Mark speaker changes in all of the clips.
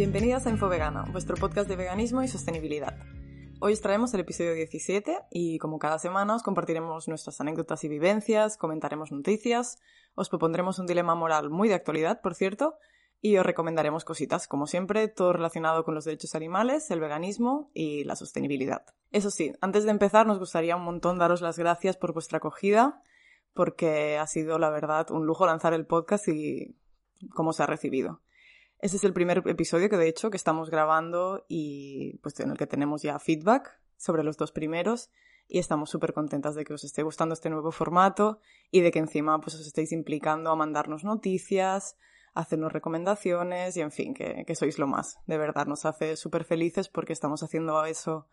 Speaker 1: Bienvenidas a Infovegana, vuestro podcast de veganismo y sostenibilidad. Hoy os traemos el episodio 17 y como cada semana os compartiremos nuestras anécdotas y vivencias, comentaremos noticias, os propondremos un dilema moral muy de actualidad, por cierto, y os recomendaremos cositas, como siempre, todo relacionado con los derechos animales, el veganismo y la sostenibilidad. Eso sí, antes de empezar nos gustaría un montón daros las gracias por vuestra acogida, porque ha sido, la verdad, un lujo lanzar el podcast y cómo se ha recibido. Este es el primer episodio que de hecho que estamos grabando y pues en el que tenemos ya feedback sobre los dos primeros y estamos súper contentas de que os esté gustando este nuevo formato y de que encima pues os estéis implicando a mandarnos noticias, hacernos recomendaciones y en fin, que, que sois lo más. De verdad, nos hace súper felices porque estamos haciendo eso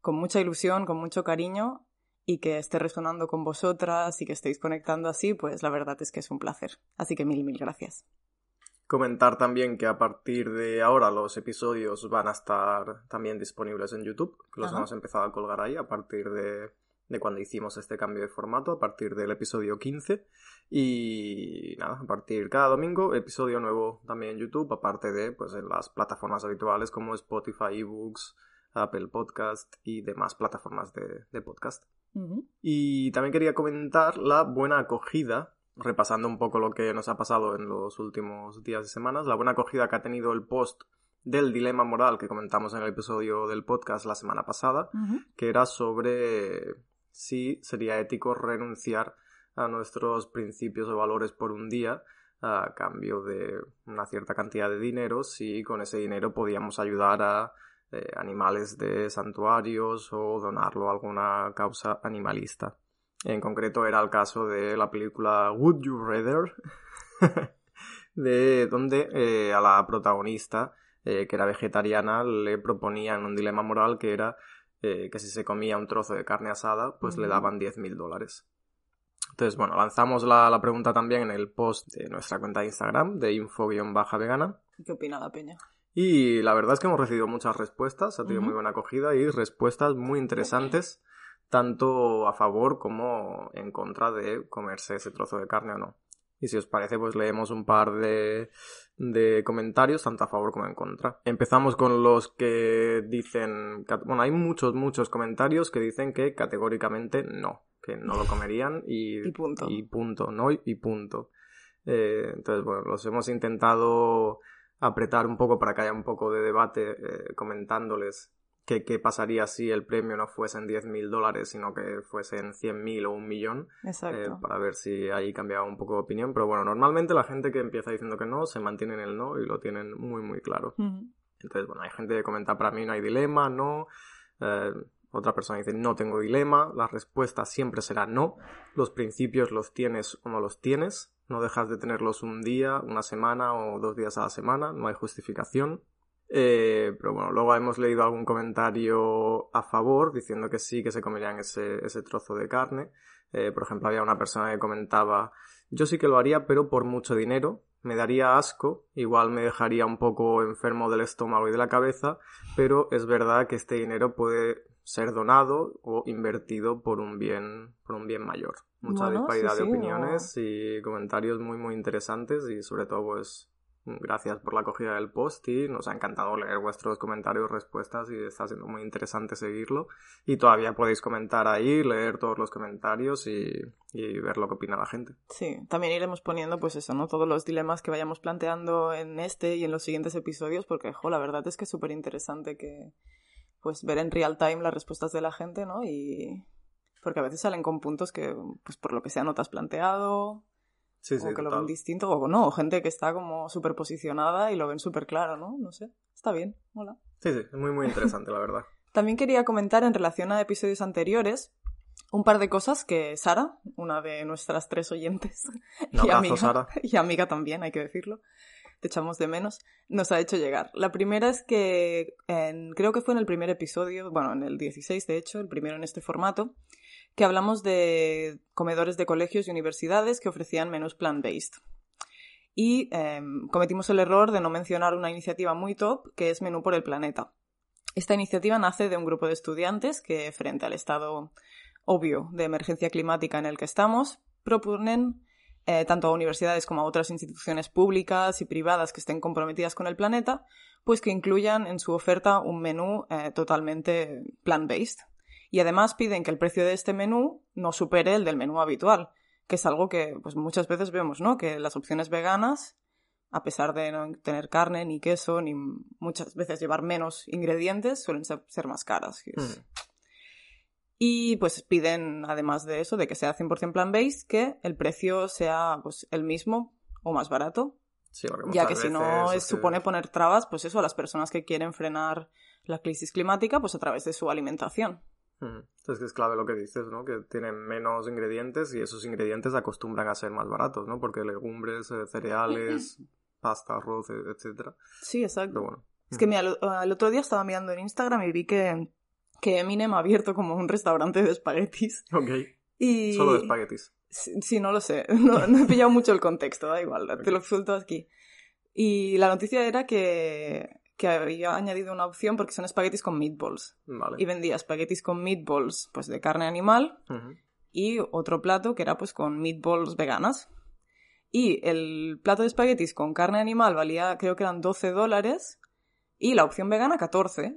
Speaker 1: con mucha ilusión, con mucho cariño y que esté resonando con vosotras y que estéis conectando así, pues la verdad es que es un placer. Así que mil, mil gracias.
Speaker 2: Comentar también que a partir de ahora los episodios van a estar también disponibles en YouTube. Los
Speaker 1: Ajá.
Speaker 2: hemos empezado a colgar ahí a partir de, de cuando hicimos este cambio de formato, a partir del episodio 15. Y nada, a partir cada domingo, episodio nuevo también en YouTube, aparte de pues en las plataformas habituales como Spotify, eBooks, Apple Podcast y demás plataformas de, de podcast. Y también quería comentar la buena acogida, repasando un poco lo que nos ha pasado en los últimos días y semanas, la buena acogida que ha tenido el post del dilema moral que comentamos en el episodio del podcast la semana pasada, que era sobre si sería ético renunciar a nuestros principios o valores por un día a cambio de una cierta cantidad de dinero, si con ese dinero podíamos ayudar a eh, animales de santuarios o donarlo a alguna causa animalista. En concreto era el caso de la película Would You Rather, de donde eh, a la protagonista, eh, que era vegetariana, le proponían un dilema moral que era eh, que si se comía un trozo de carne asada, pues le daban 10.000 dólares. Entonces, bueno, lanzamos la, la pregunta también en el post de nuestra cuenta de Instagram, de info-vegana.
Speaker 1: ¿Qué opina la peña?
Speaker 2: Y la verdad es que hemos recibido muchas respuestas, ha tenido muy buena acogida y respuestas muy interesantes, tanto a favor como en contra de comerse ese trozo de carne o no. Y si os parece, pues leemos un par de, de comentarios, tanto a favor como en contra. Empezamos con los que dicen, bueno, hay muchos, muchos comentarios que dicen que categóricamente no, que no lo comerían y,
Speaker 1: Y punto.
Speaker 2: y punto, no y punto. Eh, entonces, bueno, los hemos intentado apretar un poco para que haya un poco de debate eh, comentándoles que qué pasaría si el premio no fuesen 10.000 dólares, sino que fuesen 100.000 o un millón, eh,
Speaker 1: Exacto.
Speaker 2: para ver si ahí cambiaba un poco de opinión. Pero bueno, normalmente la gente que empieza diciendo que no se mantiene en el no y lo tienen muy, muy claro. Entonces, bueno, hay gente que comenta para mí no hay dilema, no. Eh, otra persona dice no tengo dilema. La respuesta siempre será no. Los principios los tienes o no los tienes. No dejas de tenerlos un día, una semana o dos días a la semana. No hay justificación. Eh, pero bueno, luego hemos leído algún comentario a favor diciendo que sí que se comerían ese, ese trozo de carne. Eh, por ejemplo, había una persona que comentaba yo sí que lo haría, pero por mucho dinero. Me daría asco, igual me dejaría un poco enfermo del estómago y de la cabeza, pero es verdad que este dinero puede ser donado o invertido por un bien, por un bien mayor. Mucha
Speaker 1: Bueno,
Speaker 2: disparidad
Speaker 1: sí,
Speaker 2: de
Speaker 1: sí,
Speaker 2: opiniones y comentarios muy muy interesantes y sobre todo pues gracias por la acogida del post y nos ha encantado leer vuestros comentarios, respuestas y está siendo muy interesante seguirlo. Y todavía podéis comentar ahí, leer todos los comentarios y, ver lo que opina la gente.
Speaker 1: Sí, también iremos poniendo, pues eso, ¿no? Todos los dilemas que vayamos planteando en este y en los siguientes episodios, porque, jo, la verdad es que es súper interesante que, pues, ver en real time las respuestas de la gente, ¿no? Y. Porque a veces salen con puntos que, pues, por lo que sea, no te has planteado,
Speaker 2: Sí,
Speaker 1: o que lo ven distinto, o no, gente que está como súper posicionada y lo ven súper claro, ¿no? No sé. Está bien, hola.
Speaker 2: Sí, sí, es muy muy interesante la verdad.
Speaker 1: También quería comentar en relación a episodios anteriores un par de cosas que Sara, una de nuestras tres oyentes, y
Speaker 2: abrazo,
Speaker 1: amiga,
Speaker 2: Sara.
Speaker 1: y amiga también, hay que decirlo, te echamos de menos, nos ha hecho llegar. La primera es que en- creo que fue en el primer episodio, bueno, en el 16 de hecho, el primero en este formato, que hablamos de comedores de colegios y universidades que ofrecían menús plant-based. Y em, cometimos el error de no mencionar una iniciativa muy top que es Menú por el Planeta. Esta iniciativa nace de un grupo de estudiantes que, frente al estado obvio de emergencia climática en el que estamos, proponen eh, tanto a universidades como a otras instituciones públicas y privadas que estén comprometidas con el planeta, pues que incluyan en su oferta un menú eh, totalmente plant-based. Y además piden que el precio de este menú no supere el del menú habitual, que es algo que pues, muchas veces vemos, ¿no? Que las opciones veganas, a pesar de no tener carne, ni queso, ni muchas veces llevar menos ingredientes, suelen ser, más caras. Hmm. Y pues piden, además de eso, de que sea 100% plant-based, que el precio sea pues, el mismo o más barato. ya que si no supone poner trabas, pues eso, a las personas que quieren frenar la crisis climática, pues a través de su alimentación.
Speaker 2: Entonces es clave lo que dices, ¿no? Que tienen menos ingredientes y esos ingredientes acostumbran a ser más baratos, ¿no? Porque legumbres, eh, cereales, pasta, arroz, e, etcétera.
Speaker 1: Sí, exacto. bueno. Es que mira, el otro día estaba mirando en Instagram y vi que, que Eminem ha abierto como un restaurante de espaguetis.
Speaker 2: Ok. Y... Solo de espaguetis.
Speaker 1: Sí, no lo sé. No, he pillado mucho el contexto, da igual, te lo suelto aquí. Y la noticia era que que había añadido una opción porque son espaguetis con meatballs. Y vendía espaguetis con meatballs pues de carne animal y otro plato que era pues con meatballs veganas. Y el plato de espaguetis con carne animal valía creo que eran 12 dólares y la opción vegana 14.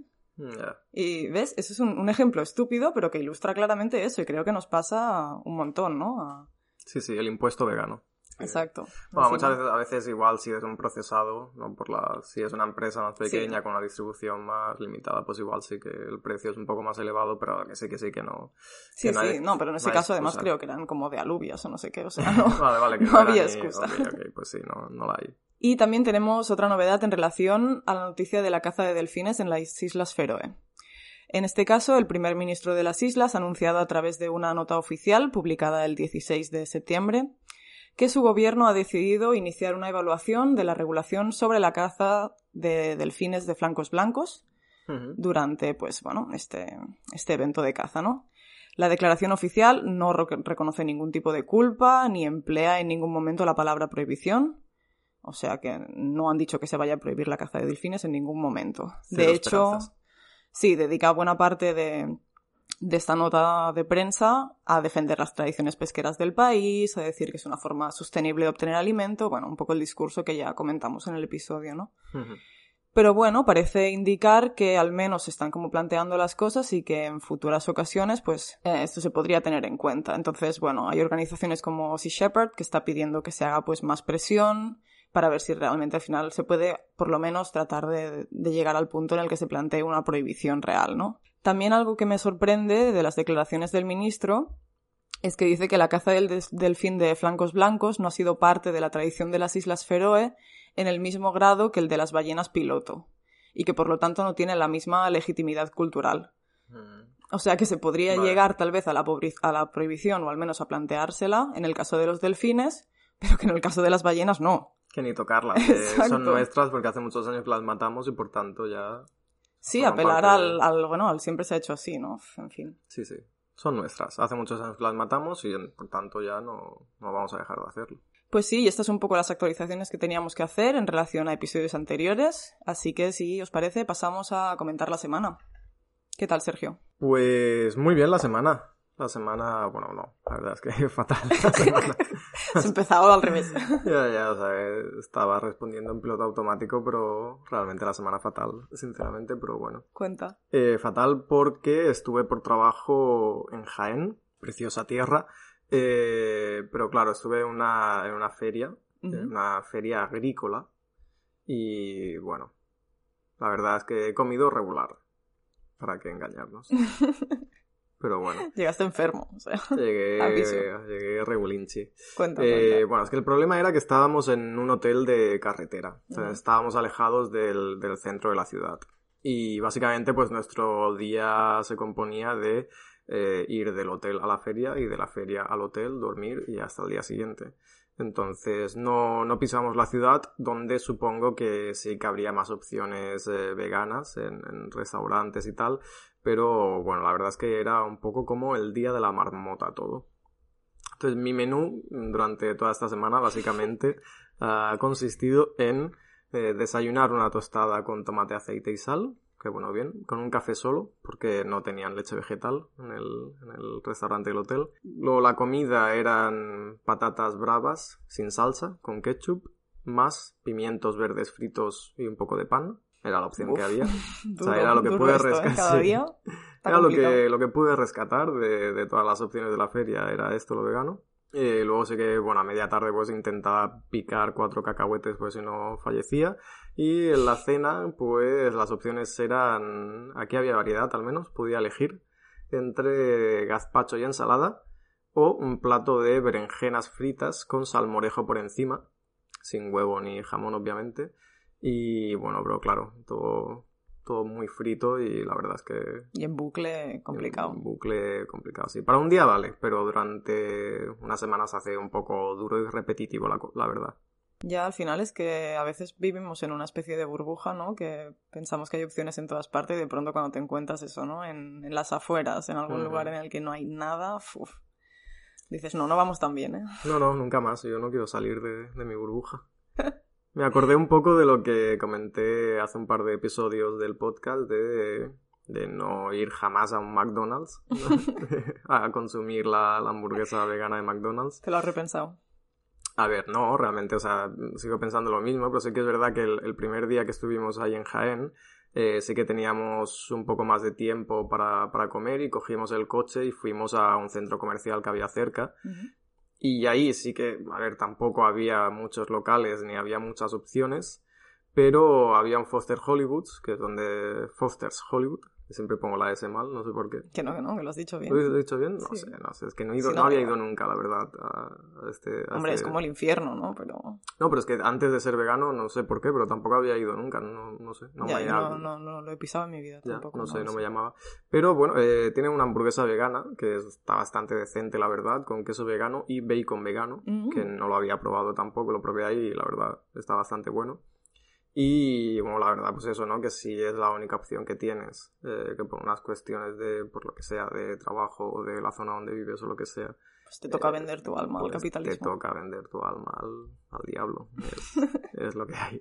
Speaker 1: Y ves, eso es un, ejemplo estúpido, pero que ilustra claramente eso y creo que nos pasa un montón, ¿no?
Speaker 2: Sí, sí, el impuesto vegano.
Speaker 1: Exacto.
Speaker 2: Bueno, muchas veces, a veces igual si es un procesado, ¿no? Por la, si es una empresa más pequeña con una distribución más limitada, pues igual sí que el precio es un poco más elevado, pero que sí que sí que no.
Speaker 1: Sí, sí, no, pero en ese caso además creo que eran como de alubias o no sé qué, o sea, no, vale, vale, que no, había excusa.
Speaker 2: pues sí, no, no la hay.
Speaker 1: Y también tenemos otra novedad en relación a la noticia de la caza de delfines en las Islas Feroe. En este caso, el primer ministro de las islas ha anunciado a través de una nota oficial publicada el 16 de septiembre que su gobierno ha decidido iniciar una evaluación de la regulación sobre la caza de delfines de flancos blancos durante, pues, bueno, este, este evento de caza, ¿no? La declaración oficial no reconoce ningún tipo de culpa ni emplea en ningún momento la palabra prohibición. O sea que no han dicho que se vaya a prohibir la caza de delfines en ningún momento. de hecho, sí, dedica buena parte de, de esta nota de prensa a defender las tradiciones pesqueras del país, a decir que es una forma sostenible de obtener alimento, bueno, un poco el discurso que ya comentamos en el episodio, ¿no? Pero bueno, parece indicar que al menos están como planteando las cosas y que en futuras ocasiones, pues, eh, esto se podría tener en cuenta. Entonces, bueno, hay organizaciones como Sea Shepherd que está pidiendo que se haga pues más presión para ver si realmente al final se puede, por lo menos, tratar de, de llegar al punto en el que se plantee una prohibición real, ¿no? También algo que me sorprende de las declaraciones del ministro es que dice que la caza del delfín de flancos blancos no ha sido parte de la tradición de las Islas Feroe en el mismo grado que el de las ballenas piloto, y que por lo tanto no tiene la misma legitimidad cultural. Mm. O sea que se podría llegar tal vez a la, a la prohibición o al menos a planteársela en el caso de los delfines, pero que en el caso de las ballenas no.
Speaker 2: Que ni tocarlas, son nuestras porque hace muchos años que las matamos y por tanto ya
Speaker 1: Sí, apelar al, al, bueno, al siempre se ha hecho así, ¿no? En fin.
Speaker 2: Sí, sí. Son nuestras. Hace muchos años que las matamos y por tanto ya no, no vamos a dejar de hacerlo.
Speaker 1: Pues sí, y estas son un poco las actualizaciones que teníamos que hacer en relación a episodios anteriores. Así que si os parece, pasamos a comentar la semana. ¿Qué tal, Sergio?
Speaker 2: Pues muy bien la semana. La semana, bueno, no, la verdad es que fatal la semana.
Speaker 1: Se empezado al revés.
Speaker 2: ya, ya, o sea, estaba respondiendo en piloto automático, pero realmente la semana fatal, sinceramente, pero bueno.
Speaker 1: Cuenta.
Speaker 2: Eh, fatal porque estuve por trabajo en Jaén, preciosa tierra, eh, pero claro, estuve en una, en una feria, en una feria agrícola, y bueno, la verdad es que he comido regular, para que engañarnos. Pero bueno.
Speaker 1: Llegaste enfermo, o sea.
Speaker 2: Llegué, llegué regulinchi. Eh, bueno, es que el problema era que estábamos en un hotel de carretera. O sea, estábamos alejados del, del, centro de la ciudad. Y básicamente, pues nuestro día se componía de eh, ir del hotel a la feria y de la feria al hotel, dormir y hasta el día siguiente. Entonces no, no pisamos la ciudad, donde supongo que sí que habría más opciones eh, veganas en, en, restaurantes y tal, pero bueno, la verdad es que era un poco como el día de la marmota todo. Entonces mi menú durante toda esta semana básicamente ha consistido en eh, desayunar una tostada con tomate, aceite y sal, que bueno, bien, con un café solo, porque no tenían leche vegetal en el, en el restaurante del hotel. Luego la comida eran patatas bravas sin salsa, con ketchup, más pimientos verdes fritos y un poco de pan. Era la opción que había. o sea, era lo que pude rescatar. Era lo que, lo que pude rescatar de, de todas las opciones de la feria, era esto lo vegano. Y luego sé que, bueno, a media tarde pues intentaba picar cuatro cacahuetes pues si no fallecía. Y en la cena pues las opciones eran, aquí había variedad al menos, podía elegir entre gazpacho y ensalada o un plato de berenjenas fritas con salmorejo por encima, sin huevo ni jamón obviamente. Y bueno, pero claro, todo todo muy frito y la verdad es que...
Speaker 1: Y en bucle complicado.
Speaker 2: En bucle complicado, sí. Para un día vale, pero durante unas semanas hace un poco duro y repetitivo, la, la verdad.
Speaker 1: Ya al final es que a veces vivimos en una especie de burbuja, ¿no? Que pensamos que hay opciones en todas partes y de pronto cuando te encuentras eso, ¿no? En, en las afueras, en algún lugar en el que no hay nada, uf, dices, no, no vamos tan bien, ¿eh?
Speaker 2: No, no, nunca más. Yo no quiero salir de, de mi burbuja. Me acordé un poco de lo que comenté hace un par de episodios del podcast de, de no ir jamás a un McDonald's a consumir la, hamburguesa vegana de McDonald's.
Speaker 1: ¿Te lo has repensado?
Speaker 2: A ver, no, realmente, o sea, sigo pensando lo mismo, pero sé que es verdad que el, primer día que estuvimos ahí en Jaén, eh, sé que teníamos un poco más de tiempo para, para, comer y cogimos el coche y fuimos a un centro comercial que había cerca. Y ahí sí que, a ver, tampoco había muchos locales ni había muchas opciones, pero había un Foster Hollywood, que es donde Foster's Hollywood, Siempre pongo la S mal, no sé por qué.
Speaker 1: Que no, que no, que lo has dicho bien.
Speaker 2: ¿Lo he dicho bien? No sé, no sé. Es que no, he ido, no, había ido nunca, la verdad, a, este...
Speaker 1: Hombre,
Speaker 2: es
Speaker 1: como el infierno, ¿no? Pero...
Speaker 2: No, pero es que antes de ser vegano, no sé por qué, pero tampoco había ido nunca, no, no sé. No,
Speaker 1: me no, no, no, lo he pisado en mi vida tampoco.
Speaker 2: no sé, no me llamaba. Pero bueno, eh, tiene una hamburguesa vegana, que está bastante decente, la verdad, con queso vegano y bacon vegano, que no lo había probado tampoco, lo probé ahí y la verdad está bastante bueno. Y bueno, la verdad, pues eso, ¿no? Que si es la única opción que tienes, eh, que por unas cuestiones de, por lo que sea, de trabajo o de la zona donde vives o lo que sea.
Speaker 1: Pues te toca eh, vender tu alma al pues capitalismo.
Speaker 2: Te toca vender tu alma al, diablo. Es, lo que hay.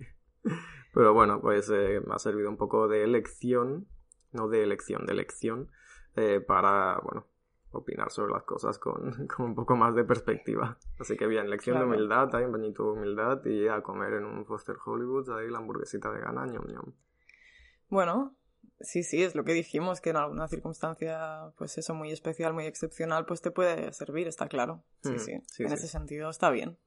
Speaker 2: Pero bueno, pues eh, me ha servido un poco de elección, no de elección, de elección, para, bueno, opinar sobre las cosas con, con, un poco más de perspectiva. Así que bien, lección de humildad, hay un bañito de humildad y a comer en un Foster Hollywood, ahí la hamburguesita vegana, ñom ñom.
Speaker 1: Bueno, sí, sí, es lo que dijimos, que en alguna circunstancia, pues eso, muy especial, muy excepcional, pues te puede servir, está claro. Sí, hmm, sí, en ese sentido está bien.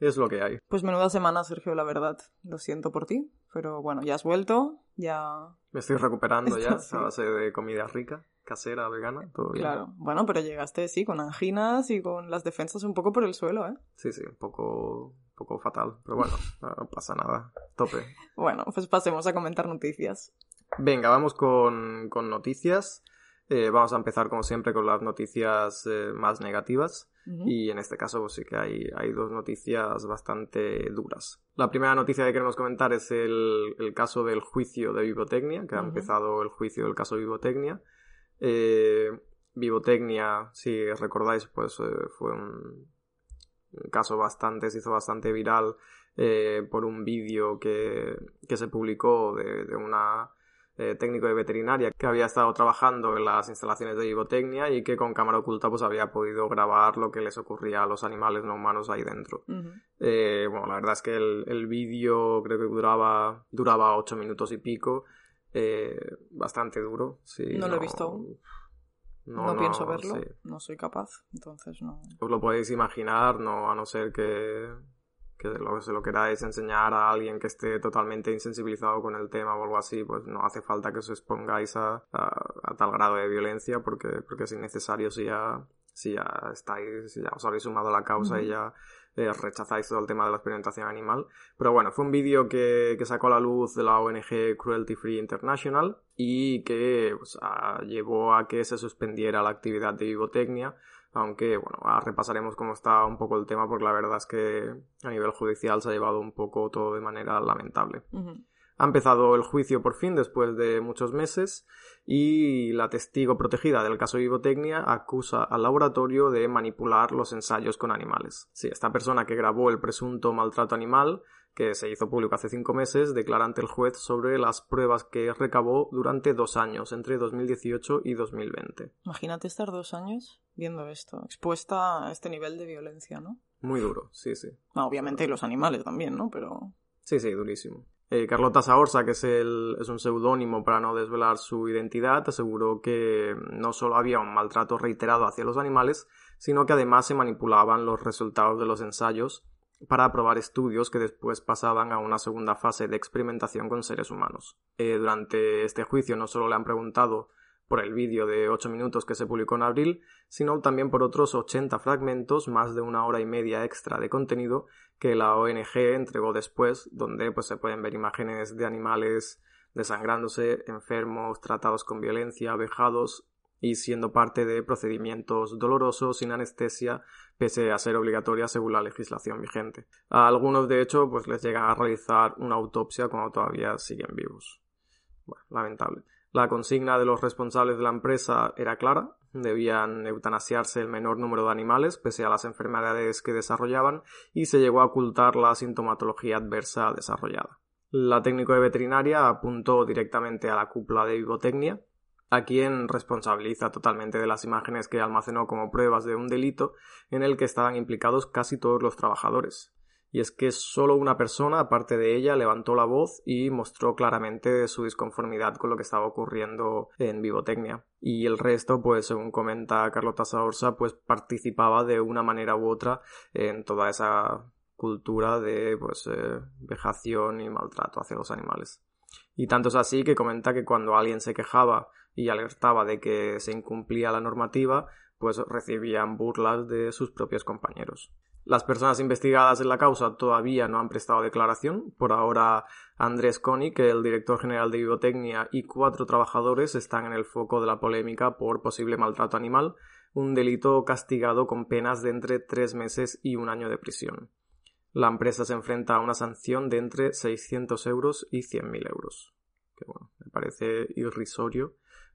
Speaker 2: Es lo que hay.
Speaker 1: Pues menuda semana, Sergio, la verdad. Lo siento por ti, pero bueno, ya has vuelto, ya...
Speaker 2: Me estoy recuperando ya a base de comida rica casera, vegana, todo bien.
Speaker 1: Claro, bueno, pero llegaste, sí, con anginas y con las defensas un poco por el suelo, ¿eh?
Speaker 2: Sí, sí, un poco, poco fatal, pero bueno, no pasa nada, tope.
Speaker 1: bueno, pues pasemos a comentar noticias.
Speaker 2: Venga, vamos con, con noticias. Eh, vamos a empezar, como siempre, con las noticias eh, más negativas. Y en este caso, pues sí que hay, hay dos noticias bastante duras. La primera noticia que queremos comentar es el, el caso del juicio de Vivotecnia, que ha empezado el juicio del caso Vivotecnia. Eh, Vivotecnia, si recordáis, pues eh, fue un, caso bastante, se hizo bastante viral eh, por un vídeo que, que, se publicó de, de una eh, técnico de veterinaria que había estado trabajando en las instalaciones de Vivotecnia y que con cámara oculta pues había podido grabar lo que les ocurría a los animales no humanos ahí dentro. bueno, la verdad es que el, el vídeo creo que duraba, duraba ocho minutos y pico eh, bastante duro.
Speaker 1: no, lo he visto No, pienso verlo, no soy capaz, entonces no.
Speaker 2: Os lo podéis imaginar, no a no ser que, que lo, se lo queráis enseñar a alguien que esté totalmente insensibilizado con el tema o algo así, pues no hace falta que os expongáis a, a, tal grado de violencia porque, porque es innecesario si ya, si ya estáis, si ya os habéis sumado a la causa y ya eh, rechazáis todo el tema de la experimentación animal. Pero bueno, fue un vídeo que, sacó a la luz de la ONG Cruelty Free International y que pues, llevó a que se suspendiera la actividad de vivotecnia. Aunque, bueno, repasaremos cómo está un poco el tema porque la verdad es que a nivel judicial se ha llevado un poco todo de manera lamentable. Ha empezado el juicio por fin después de muchos meses y la testigo protegida del caso Vivotecnia acusa al laboratorio de manipular los ensayos con animales. Sí, esta persona que grabó el presunto maltrato animal que se hizo público hace cinco meses, declara ante el juez sobre las pruebas que recabó durante dos años, entre 2018 y 2020.
Speaker 1: Imagínate estar dos años viendo esto, expuesta a este nivel de violencia, ¿no?
Speaker 2: Muy duro, sí, sí.
Speaker 1: obviamente y los animales también, ¿no? Pero...
Speaker 2: Sí, sí, durísimo. Eh, Carlota Saorsa, que es, el, es un seudónimo para no desvelar su identidad, aseguró que no solo había un maltrato reiterado hacia los animales, sino que además se manipulaban los resultados de los ensayos para aprobar estudios que después pasaban a una segunda fase de experimentación con seres humanos. Eh, durante este juicio no solo le han preguntado por el vídeo de 8 minutos que se publicó en abril, sino también por otros 80 fragmentos, más de una hora y media extra de contenido que la ONG entregó después, donde pues, se pueden ver imágenes de animales desangrándose, enfermos, tratados con violencia, vejados y siendo parte de procedimientos dolorosos sin anestesia, pese a ser obligatoria según la legislación vigente. A algunos, de hecho, pues les llega a realizar una autopsia cuando todavía siguen vivos. Bueno, lamentable. La consigna de los responsables de la empresa era clara, debían eutanasiarse el menor número de animales pese a las enfermedades que desarrollaban y se llegó a ocultar la sintomatología adversa desarrollada. La técnico de veterinaria apuntó directamente a la cúpula de vivotecnia, a quien responsabiliza totalmente de las imágenes que almacenó como pruebas de un delito en el que estaban implicados casi todos los trabajadores. Y es que solo una persona, aparte de ella, levantó la voz y mostró claramente su disconformidad con lo que estaba ocurriendo en Vivotecnia. Y el resto, pues según comenta Carlota Saorsa, pues participaba de una manera u otra en toda esa cultura de pues eh, vejación y maltrato hacia los animales. Y tanto es así que comenta que cuando alguien se quejaba y alertaba de que se incumplía la normativa, pues recibían burlas de sus propios compañeros. Las personas investigadas en la causa todavía no han prestado declaración. Por ahora, Andrés que el director general de Biotecnia, y cuatro trabajadores están en el foco de la polémica por posible maltrato animal, un delito castigado con penas de entre tres meses y un año de prisión. La empresa se enfrenta a una sanción de entre 600 euros y 100.000 euros. Que bueno, me parece irrisorio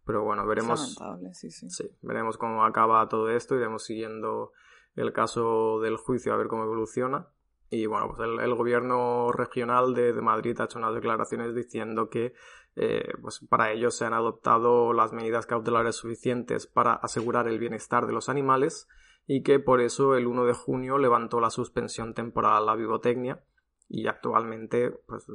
Speaker 2: pero bueno, veremos.
Speaker 1: Sí, sí.
Speaker 2: sí, veremos cómo acaba todo esto. Iremos siguiendo el caso del juicio a ver cómo evoluciona. Y bueno, pues el, gobierno regional de, Madrid ha hecho unas declaraciones diciendo que eh, pues para ello se han adoptado las medidas cautelares suficientes para asegurar el bienestar de los animales y que por eso el 1 de junio levantó la suspensión temporal a la vivotecnia y actualmente pues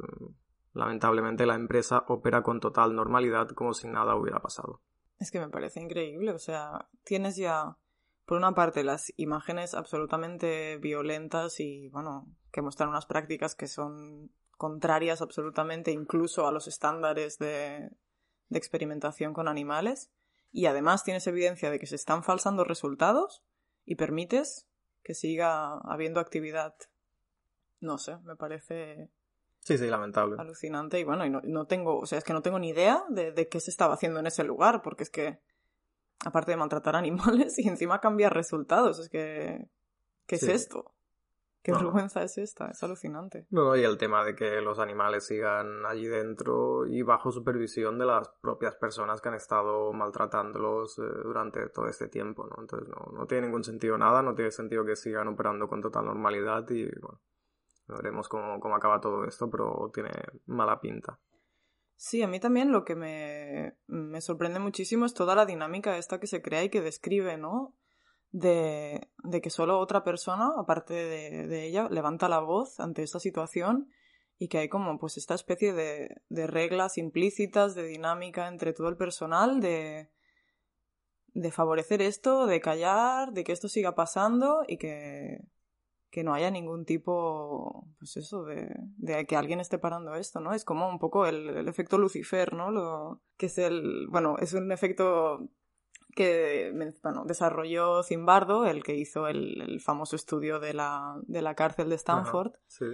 Speaker 2: Lamentablemente la empresa opera con total normalidad como si nada hubiera pasado.
Speaker 1: Es que me parece increíble, o sea, tienes ya, por una parte, las imágenes absolutamente violentas y, bueno, que muestran unas prácticas que son contrarias absolutamente incluso a los estándares de, de experimentación con animales, y además tienes evidencia de que se están falsando resultados y permites que siga habiendo actividad. No sé, me parece
Speaker 2: Sí, sí, lamentable.
Speaker 1: Alucinante. Y bueno, y no, tengo, o sea, es que no tengo ni idea de, qué se estaba haciendo en ese lugar, porque es que, aparte de maltratar animales y encima cambiar resultados, es que, ¿qué es esto? ¿Qué vergüenza es esta? Es alucinante.
Speaker 2: No, y el tema de que los animales sigan allí dentro y bajo supervisión de las propias personas que han estado maltratándolos eh, durante todo este tiempo, ¿no? Entonces no, no tiene ningún sentido nada, no tiene sentido que sigan operando con total normalidad y, bueno, Veremos cómo, cómo acaba todo esto, pero tiene mala pinta.
Speaker 1: Sí, a mí también lo que me, me, sorprende muchísimo es toda la dinámica esta que se crea y que describe, ¿no? De, de que solo otra persona, aparte de, de, ella, levanta la voz ante esta situación y que hay como pues esta especie de, de reglas implícitas, de dinámica entre todo el personal, de, de favorecer esto, de callar, de que esto siga pasando y que, que no haya ningún tipo, pues eso, de, de, que alguien esté parando esto, ¿no? Es como un poco el, efecto Lucifer, ¿no? Lo, que es el, bueno, es un efecto que bueno, desarrolló Zimbardo, el que hizo el, famoso estudio de la, de la cárcel de Stanford.
Speaker 2: sí.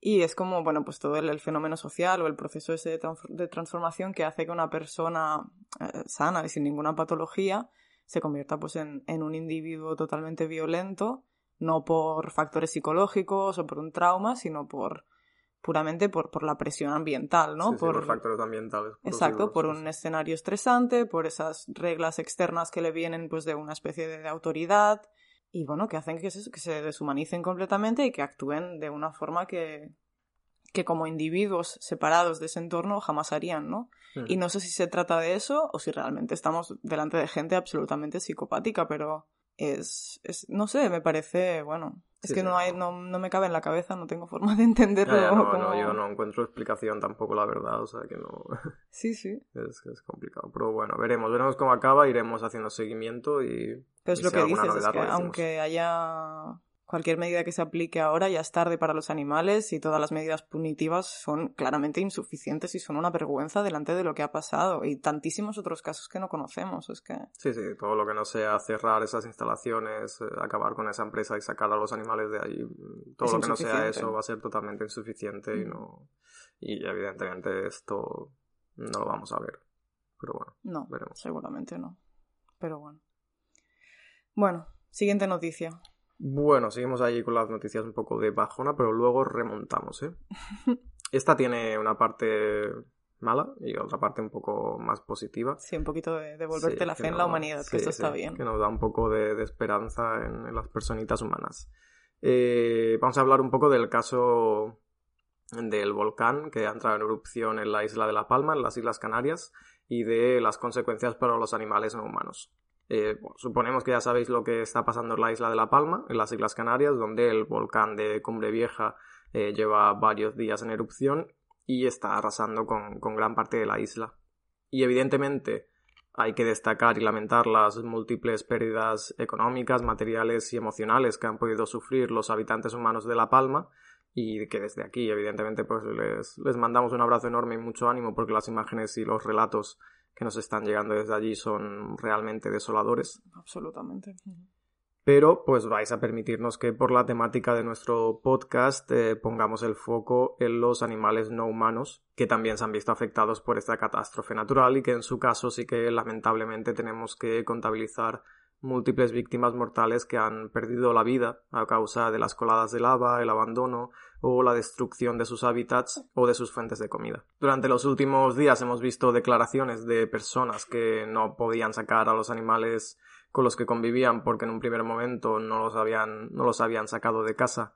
Speaker 1: Y es como, bueno, pues todo el, fenómeno social o el proceso ese de, transformación que hace que una persona eh, sana y sin ninguna patología se convierta pues en, en un individuo totalmente violento no por factores psicológicos o por un trauma, sino por puramente por, por la presión ambiental, ¿no?
Speaker 2: por, factores ambientales.
Speaker 1: Exacto, por un escenario estresante, por esas reglas externas que le vienen pues de una especie de, autoridad y bueno, que hacen que se, que se deshumanicen completamente y que actúen de una forma que, que como individuos separados de ese entorno jamás harían, ¿no? Y no sé si se trata de eso o si realmente estamos delante de gente absolutamente psicopática, pero es, es no sé, me parece, bueno, es
Speaker 2: Sí,
Speaker 1: que
Speaker 2: sí,
Speaker 1: no, hay,
Speaker 2: no.
Speaker 1: no, me cabe en la cabeza, no tengo forma de entenderlo.
Speaker 2: Ya, ya, no,
Speaker 1: como-
Speaker 2: no, yo no encuentro explicación tampoco, la verdad, o sea que no
Speaker 1: Sí, sí.
Speaker 2: es, es complicado. Pero bueno, veremos, veremos cómo acaba, iremos haciendo seguimiento y
Speaker 1: Pero es
Speaker 2: Y
Speaker 1: lo que dices, es que aunque haya cualquier medida que se aplique ahora, ya es tarde para los animales y todas las medidas punitivas son claramente insuficientes y son una vergüenza delante de lo que ha pasado y tantísimos otros casos que no conocemos. Es que
Speaker 2: Sí, sí, todo lo que no sea cerrar esas instalaciones, eh, acabar con esa empresa y sacar a los animales de ahí, mm, todo
Speaker 1: Es
Speaker 2: lo que no sea eso va a ser totalmente insuficiente y
Speaker 1: Mm.
Speaker 2: no y evidentemente esto no lo vamos a ver. Pero bueno,
Speaker 1: no,
Speaker 2: veremos.
Speaker 1: seguramente no. Pero bueno. Bueno, siguiente noticia.
Speaker 2: Bueno, seguimos ahí con las noticias un poco de bajona, pero luego remontamos, ¿eh? Esta tiene una parte mala y otra parte un poco más positiva.
Speaker 1: Sí, un poquito de devolverte
Speaker 2: Sí,
Speaker 1: la fe en
Speaker 2: no-
Speaker 1: la humanidad,
Speaker 2: sí,
Speaker 1: que esto
Speaker 2: sí,
Speaker 1: está bien.
Speaker 2: Que nos da un poco de, de esperanza en, en las personitas humanas. Eh, vamos a hablar un poco del caso del volcán que ha entrado en erupción en la isla de La Palma, en las Islas Canarias, y de las consecuencias para los animales no humanos. Eh, suponemos que ya sabéis lo que está pasando en la isla de La Palma, en las Islas Canarias, donde el volcán de Cumbre Vieja eh, lleva varios días en erupción y está arrasando con, con gran parte de la isla. Y evidentemente hay que destacar y lamentar las múltiples pérdidas económicas, materiales y emocionales que han podido sufrir los habitantes humanos de La Palma y que desde aquí evidentemente pues les, les mandamos un abrazo enorme y mucho ánimo porque las imágenes y los relatos que nos están llegando desde allí son realmente desoladores
Speaker 1: Absolutamente.
Speaker 2: Pero pues vais a permitirnos que por la temática de nuestro podcast eh, pongamos el foco en los animales no humanos que también se han visto afectados por esta catástrofe natural y que en su caso sí que lamentablemente tenemos que contabilizar múltiples víctimas mortales que han perdido la vida a causa de las coladas de lava, el abandono o la destrucción de sus hábitats o de sus fuentes de comida. Durante los últimos días hemos visto declaraciones de personas que no podían sacar a los animales con los que convivían porque en un primer momento no los habían, no los habían sacado de casa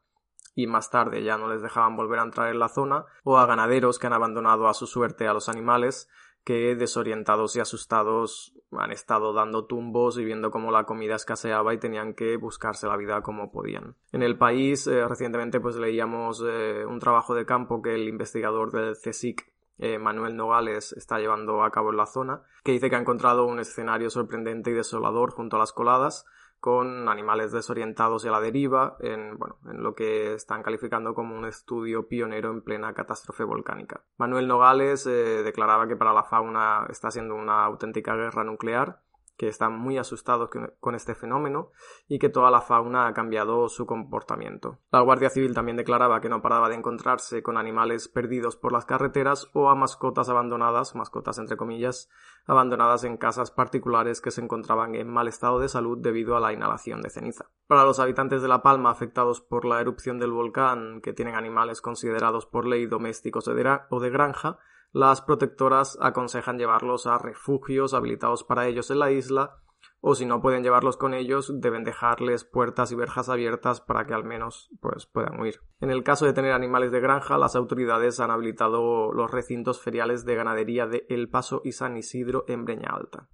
Speaker 2: y más tarde ya no les dejaban volver a entrar en la zona, o a ganaderos que han abandonado a su suerte a los animales que desorientados y asustados han estado dando tumbos y viendo cómo la comida escaseaba y tenían que buscarse la vida como podían. En el país eh, recientemente pues leíamos eh, un trabajo de campo que el investigador del CSIC eh, Manuel Nogales está llevando a cabo en la zona, que dice que ha encontrado un escenario sorprendente y desolador junto a las coladas, con animales desorientados y a la deriva, en, bueno, en lo que están calificando como un estudio pionero en plena catástrofe volcánica. Manuel Nogales eh, declaraba que para la fauna está siendo una auténtica guerra nuclear, que están muy asustados con- este fenómeno y que toda la fauna ha cambiado su comportamiento. La Guardia Civil también declaraba que no paraba de encontrarse con animales perdidos por las carreteras o a mascotas abandonadas, mascotas entre comillas, abandonadas en casas particulares que se encontraban en mal estado de salud debido a la inhalación de ceniza. Para los habitantes de La Palma afectados por la erupción del volcán, que tienen animales considerados por ley domésticos o de granja, las protectoras aconsejan llevarlos a refugios habilitados para ellos en la isla o si no pueden llevarlos con ellos deben dejarles puertas y verjas abiertas para que al menos pues puedan huir. En el caso de tener animales de granja, las autoridades han habilitado los recintos feriales de ganadería de El Paso y San Isidro en Breña Alta.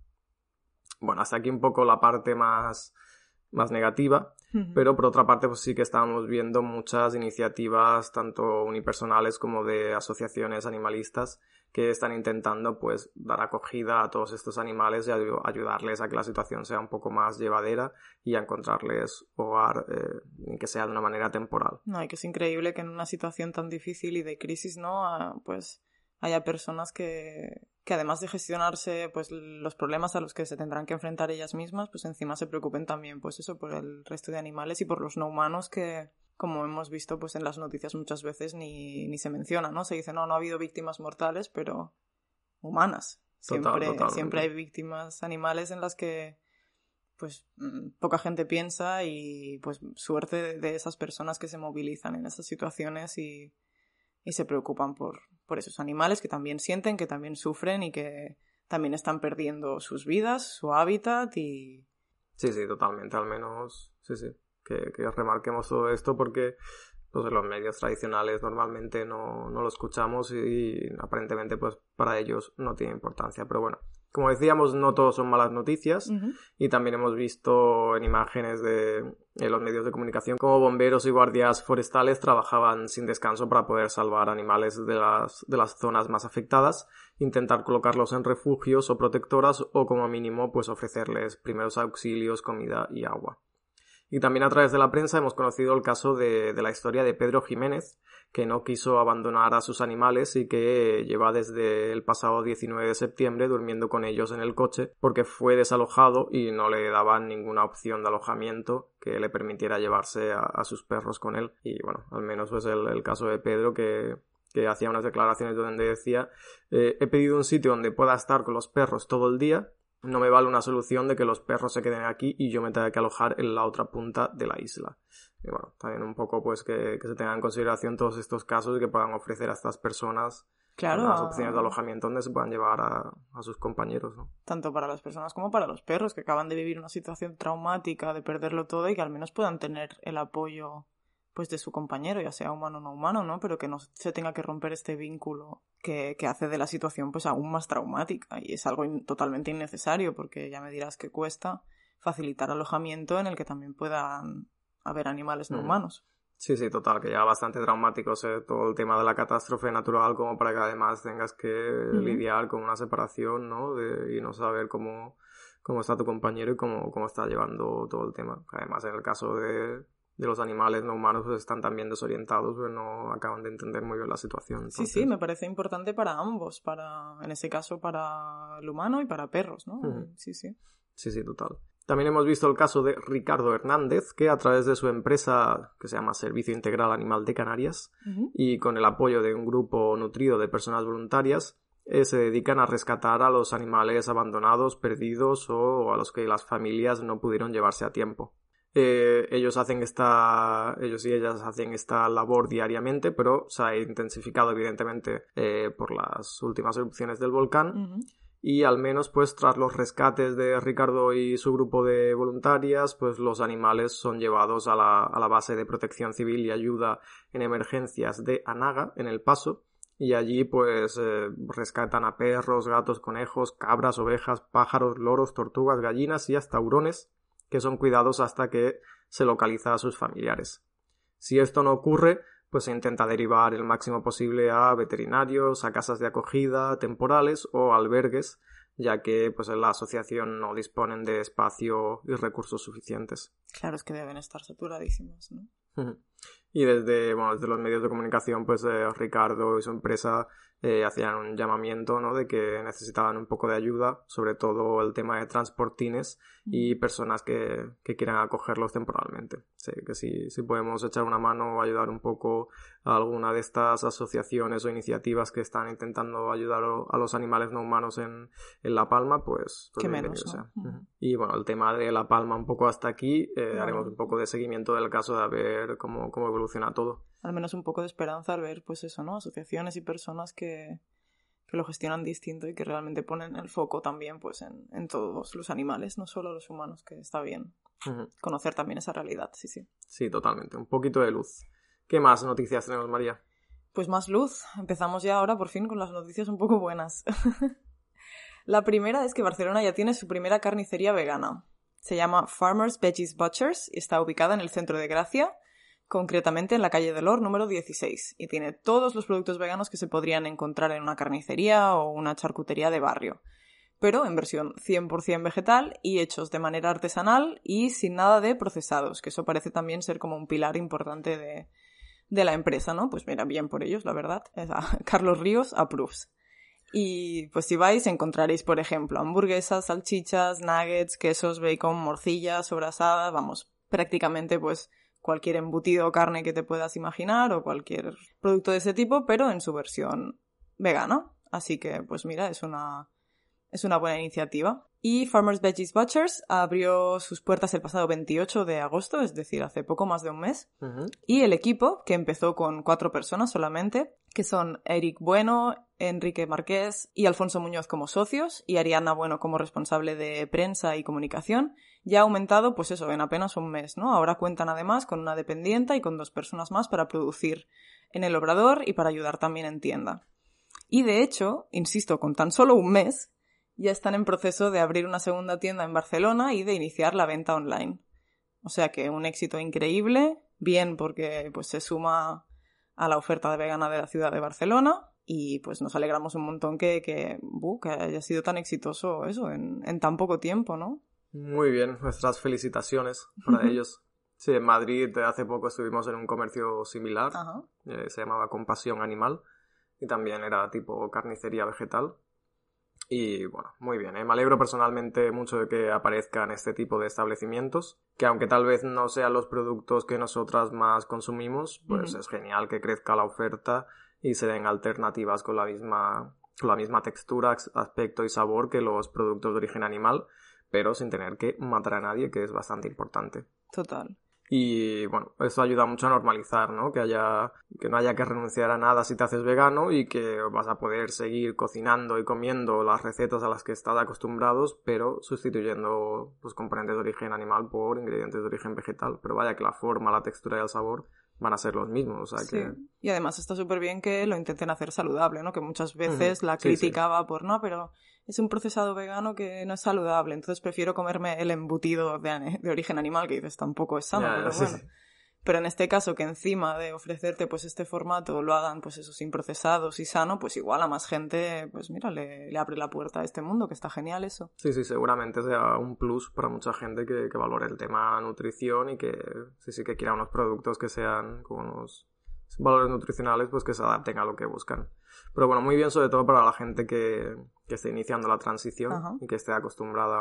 Speaker 2: Bueno, hasta aquí un poco la parte más más negativa. Pero por otra parte pues sí que estamos viendo muchas iniciativas tanto unipersonales como de asociaciones animalistas que están intentando pues dar acogida a todos estos animales y ayu- ayudarles a que la situación sea un poco más llevadera y a encontrarles hogar eh, que sea de una manera temporal.
Speaker 1: No, y que es increíble que en una situación tan difícil y de crisis, ¿no? Ah, Pues haya personas que, que además de gestionarse pues los problemas a los que se tendrán que enfrentar ellas mismas, pues encima se preocupen también, pues eso, por el resto de animales y por los no humanos que, como hemos visto pues en las noticias muchas veces ni, ni se menciona, ¿no? Se dice, no, no ha habido víctimas mortales, pero humanas.
Speaker 2: Total,
Speaker 1: Siempre, siempre hay víctimas animales en las que pues mm, poca gente piensa y pues suerte de, de esas personas que se movilizan en esas situaciones y, y se preocupan por, por esos animales que también sienten, que también sufren y que también están perdiendo sus vidas, su hábitat y
Speaker 2: Sí, sí, totalmente, al menos, sí, sí, que, que remarquemos todo esto porque pues los medios tradicionales normalmente no, no lo escuchamos y, aparentemente pues para ellos no tiene importancia. Pero bueno, como decíamos, no todos son malas noticias y también hemos visto en imágenes de los medios de comunicación cómo bomberos y guardias forestales trabajaban sin descanso para poder salvar animales de las, de las zonas más afectadas, intentar colocarlos en refugios o protectoras o como mínimo pues ofrecerles primeros auxilios, comida y agua. Y también a través de la prensa hemos conocido el caso de, la historia de Pedro Jiménez, que no quiso abandonar a sus animales y que lleva desde el pasado 19 de septiembre durmiendo con ellos en el coche porque fue desalojado y no le daban ninguna opción de alojamiento que le permitiera llevarse a, sus perros con él. Y bueno, al menos pues el, caso de Pedro que, hacía unas declaraciones donde decía eh, he pedido un sitio donde pueda estar con los perros todo el día no me vale una solución de que los perros se queden aquí y yo me tenga que alojar en la otra punta de la isla. Y bueno, también un poco pues que, se tengan en consideración todos estos casos y que puedan ofrecer a estas personas
Speaker 1: claro,
Speaker 2: las opciones de alojamiento donde se puedan llevar a, a, sus compañeros, ¿no?
Speaker 1: Tanto para las personas como para los perros que acaban de vivir una situación traumática, de perderlo todo y que al menos puedan tener el apoyo pues de su compañero, ya sea humano o no humano, ¿no? Pero que no se tenga que romper este vínculo que, que hace de la situación pues aún más traumática y es algo totalmente innecesario porque ya me dirás que cuesta facilitar alojamiento en el que también puedan haber animales no mm. humanos.
Speaker 2: Sí, sí, total, que ya bastante traumático todo el tema de la catástrofe natural como para que además tengas que lidiar con una separación, ¿no? De, y no saber cómo, cómo está tu compañero y cómo, cómo está llevando todo el tema. Además, en el caso de, de los animales no humanos pues están también desorientados, pues no acaban de entender muy bien la situación.
Speaker 1: Sí, sí, me parece importante para ambos, para, en ese caso para el humano y para perros, ¿no? Sí, sí.
Speaker 2: Sí, sí, total. También hemos visto el caso de Ricardo Hernández, que a través de su empresa, que se llama Servicio Integral Animal de Canarias, y con el apoyo de un grupo nutrido de personas voluntarias, eh, se dedican a rescatar a los animales abandonados, perdidos o a los que las familias no pudieron llevarse a tiempo. Eh, ellos hacen esta, ellos y ellas hacen esta labor diariamente, pero se ha intensificado evidentemente eh, por las últimas erupciones del volcán. Y al menos, pues, tras los rescates de Ricardo y su grupo de voluntarias, pues los animales son llevados a la, a la base de protección civil y ayuda en emergencias de Anaga, en El Paso, y allí pues eh, rescatan a perros, gatos, conejos, cabras, ovejas, pájaros, loros, tortugas, gallinas y hasta hurones que son cuidados hasta que se localiza a sus familiares. Si esto no ocurre, pues se intenta derivar el máximo posible a veterinarios, a casas de acogida temporales o albergues, ya que pues en la asociación no disponen de espacio y recursos suficientes.
Speaker 1: Claro, es que deben estar saturadísimos, ¿no?
Speaker 2: y desde, bueno, desde los medios de comunicación, pues eh, Ricardo y su empresa eh, hacían un llamamiento ¿no? de que necesitaban un poco de ayuda, sobre todo el tema de transportines y personas que, que quieran acogerlos temporalmente. Sí, que si, si podemos echar una mano o ayudar un poco a alguna de estas asociaciones o iniciativas que están intentando ayudar a los animales no humanos en, en La Palma, pues, pues
Speaker 1: menos,
Speaker 2: Y bueno, el tema de La Palma un poco hasta aquí, eh, haremos un poco de seguimiento del caso de ver cómo, cómo evoluciona todo
Speaker 1: al menos un poco de esperanza al ver, pues eso, ¿no? Asociaciones y personas que, lo gestionan distinto y que realmente ponen el foco también, pues, en, todos los animales, no solo los humanos, que está bien conocer también esa realidad, sí, sí.
Speaker 2: Sí, totalmente. Un poquito de luz. ¿Qué más noticias tenemos, María?
Speaker 1: Pues más luz. Empezamos ya ahora, por fin, con las noticias un poco buenas. La primera es que Barcelona ya tiene su primera carnicería vegana. Se llama Farmers Veggies Butchers y está ubicada en el centro de Gracia concretamente en la calle del Or número 16, y tiene todos los productos veganos que se podrían encontrar en una carnicería o una charcutería de barrio, pero en versión 100% vegetal y hechos de manera artesanal y sin nada de procesados, que eso parece también ser como un pilar importante de, de la empresa, ¿no? Pues mira, bien por ellos, la verdad. Carlos Ríos approves. Y pues si vais encontraréis, por ejemplo, hamburguesas, salchichas, nuggets, quesos, bacon, morcillas, sobrasadas, vamos, prácticamente pues cualquier embutido o carne que te puedas imaginar o cualquier producto de ese tipo, pero en su versión vegana. Así que, pues mira, es una es una buena iniciativa. Y Farmers Veggies Butchers abrió sus puertas el pasado 28 de agosto, es decir, hace poco más de un mes. Y el equipo, que empezó con cuatro personas solamente, que son Eric Bueno, Enrique Marqués y Alfonso Muñoz como socios y Ariana Bueno como responsable de prensa y comunicación, ya ha aumentado, pues eso, en apenas un mes, ¿no? Ahora cuentan además con una dependienta y con dos personas más para producir en el obrador y para ayudar también en tienda. Y de hecho, insisto, con tan solo un mes, ya están en proceso de abrir una segunda tienda en Barcelona y de iniciar la venta online. O sea que un éxito increíble, bien porque pues se suma a la oferta de vegana de la ciudad de Barcelona y pues nos alegramos un montón que, que, haya sido tan exitoso eso en, tan poco tiempo, ¿no?
Speaker 2: Muy bien, nuestras felicitaciones para ellos. Sí, en Madrid hace poco estuvimos en un comercio similar, eh, se llamaba Compasión Animal y también era tipo carnicería vegetal. Y bueno, muy bien, ¿eh? me alegro personalmente mucho de que aparezcan este tipo de establecimientos, que aunque tal vez no sean los productos que nosotras más consumimos, pues es genial que crezca la oferta y se den alternativas con la misma, con la misma textura, aspecto y sabor que los productos de origen animal, pero sin tener que matar a nadie, que es bastante importante.
Speaker 1: Total.
Speaker 2: Y bueno, eso ayuda mucho a normalizar, ¿no? Que haya, que no haya que renunciar a nada si te haces vegano y que vas a poder seguir cocinando y comiendo las recetas a las que estás acostumbrados, pero sustituyendo los componentes de origen animal por ingredientes de origen vegetal. Pero vaya que la forma, la textura y el sabor van a ser los mismos. O sea que...
Speaker 1: Y además está súper bien que lo intenten hacer saludable, ¿no? Que muchas veces la criticaba por no, pero es un procesado vegano que no es saludable, entonces prefiero comerme el embutido de, origen animal, que dices tampoco es sano, pero bueno. Pero en este caso, que encima de ofrecerte pues este formato lo hagan pues eso sin procesados y sano, pues igual a más gente, pues mira, le, le, abre la puerta a este mundo, que está genial eso.
Speaker 2: Sí, sí, seguramente sea un plus para mucha gente que, que valore el tema nutrición y que sí, sí que quiera unos productos que sean con unos valores nutricionales, pues que se adapten a lo que buscan. Pero bueno, muy bien sobre todo para la gente que, que esté iniciando la transición y que esté acostumbrada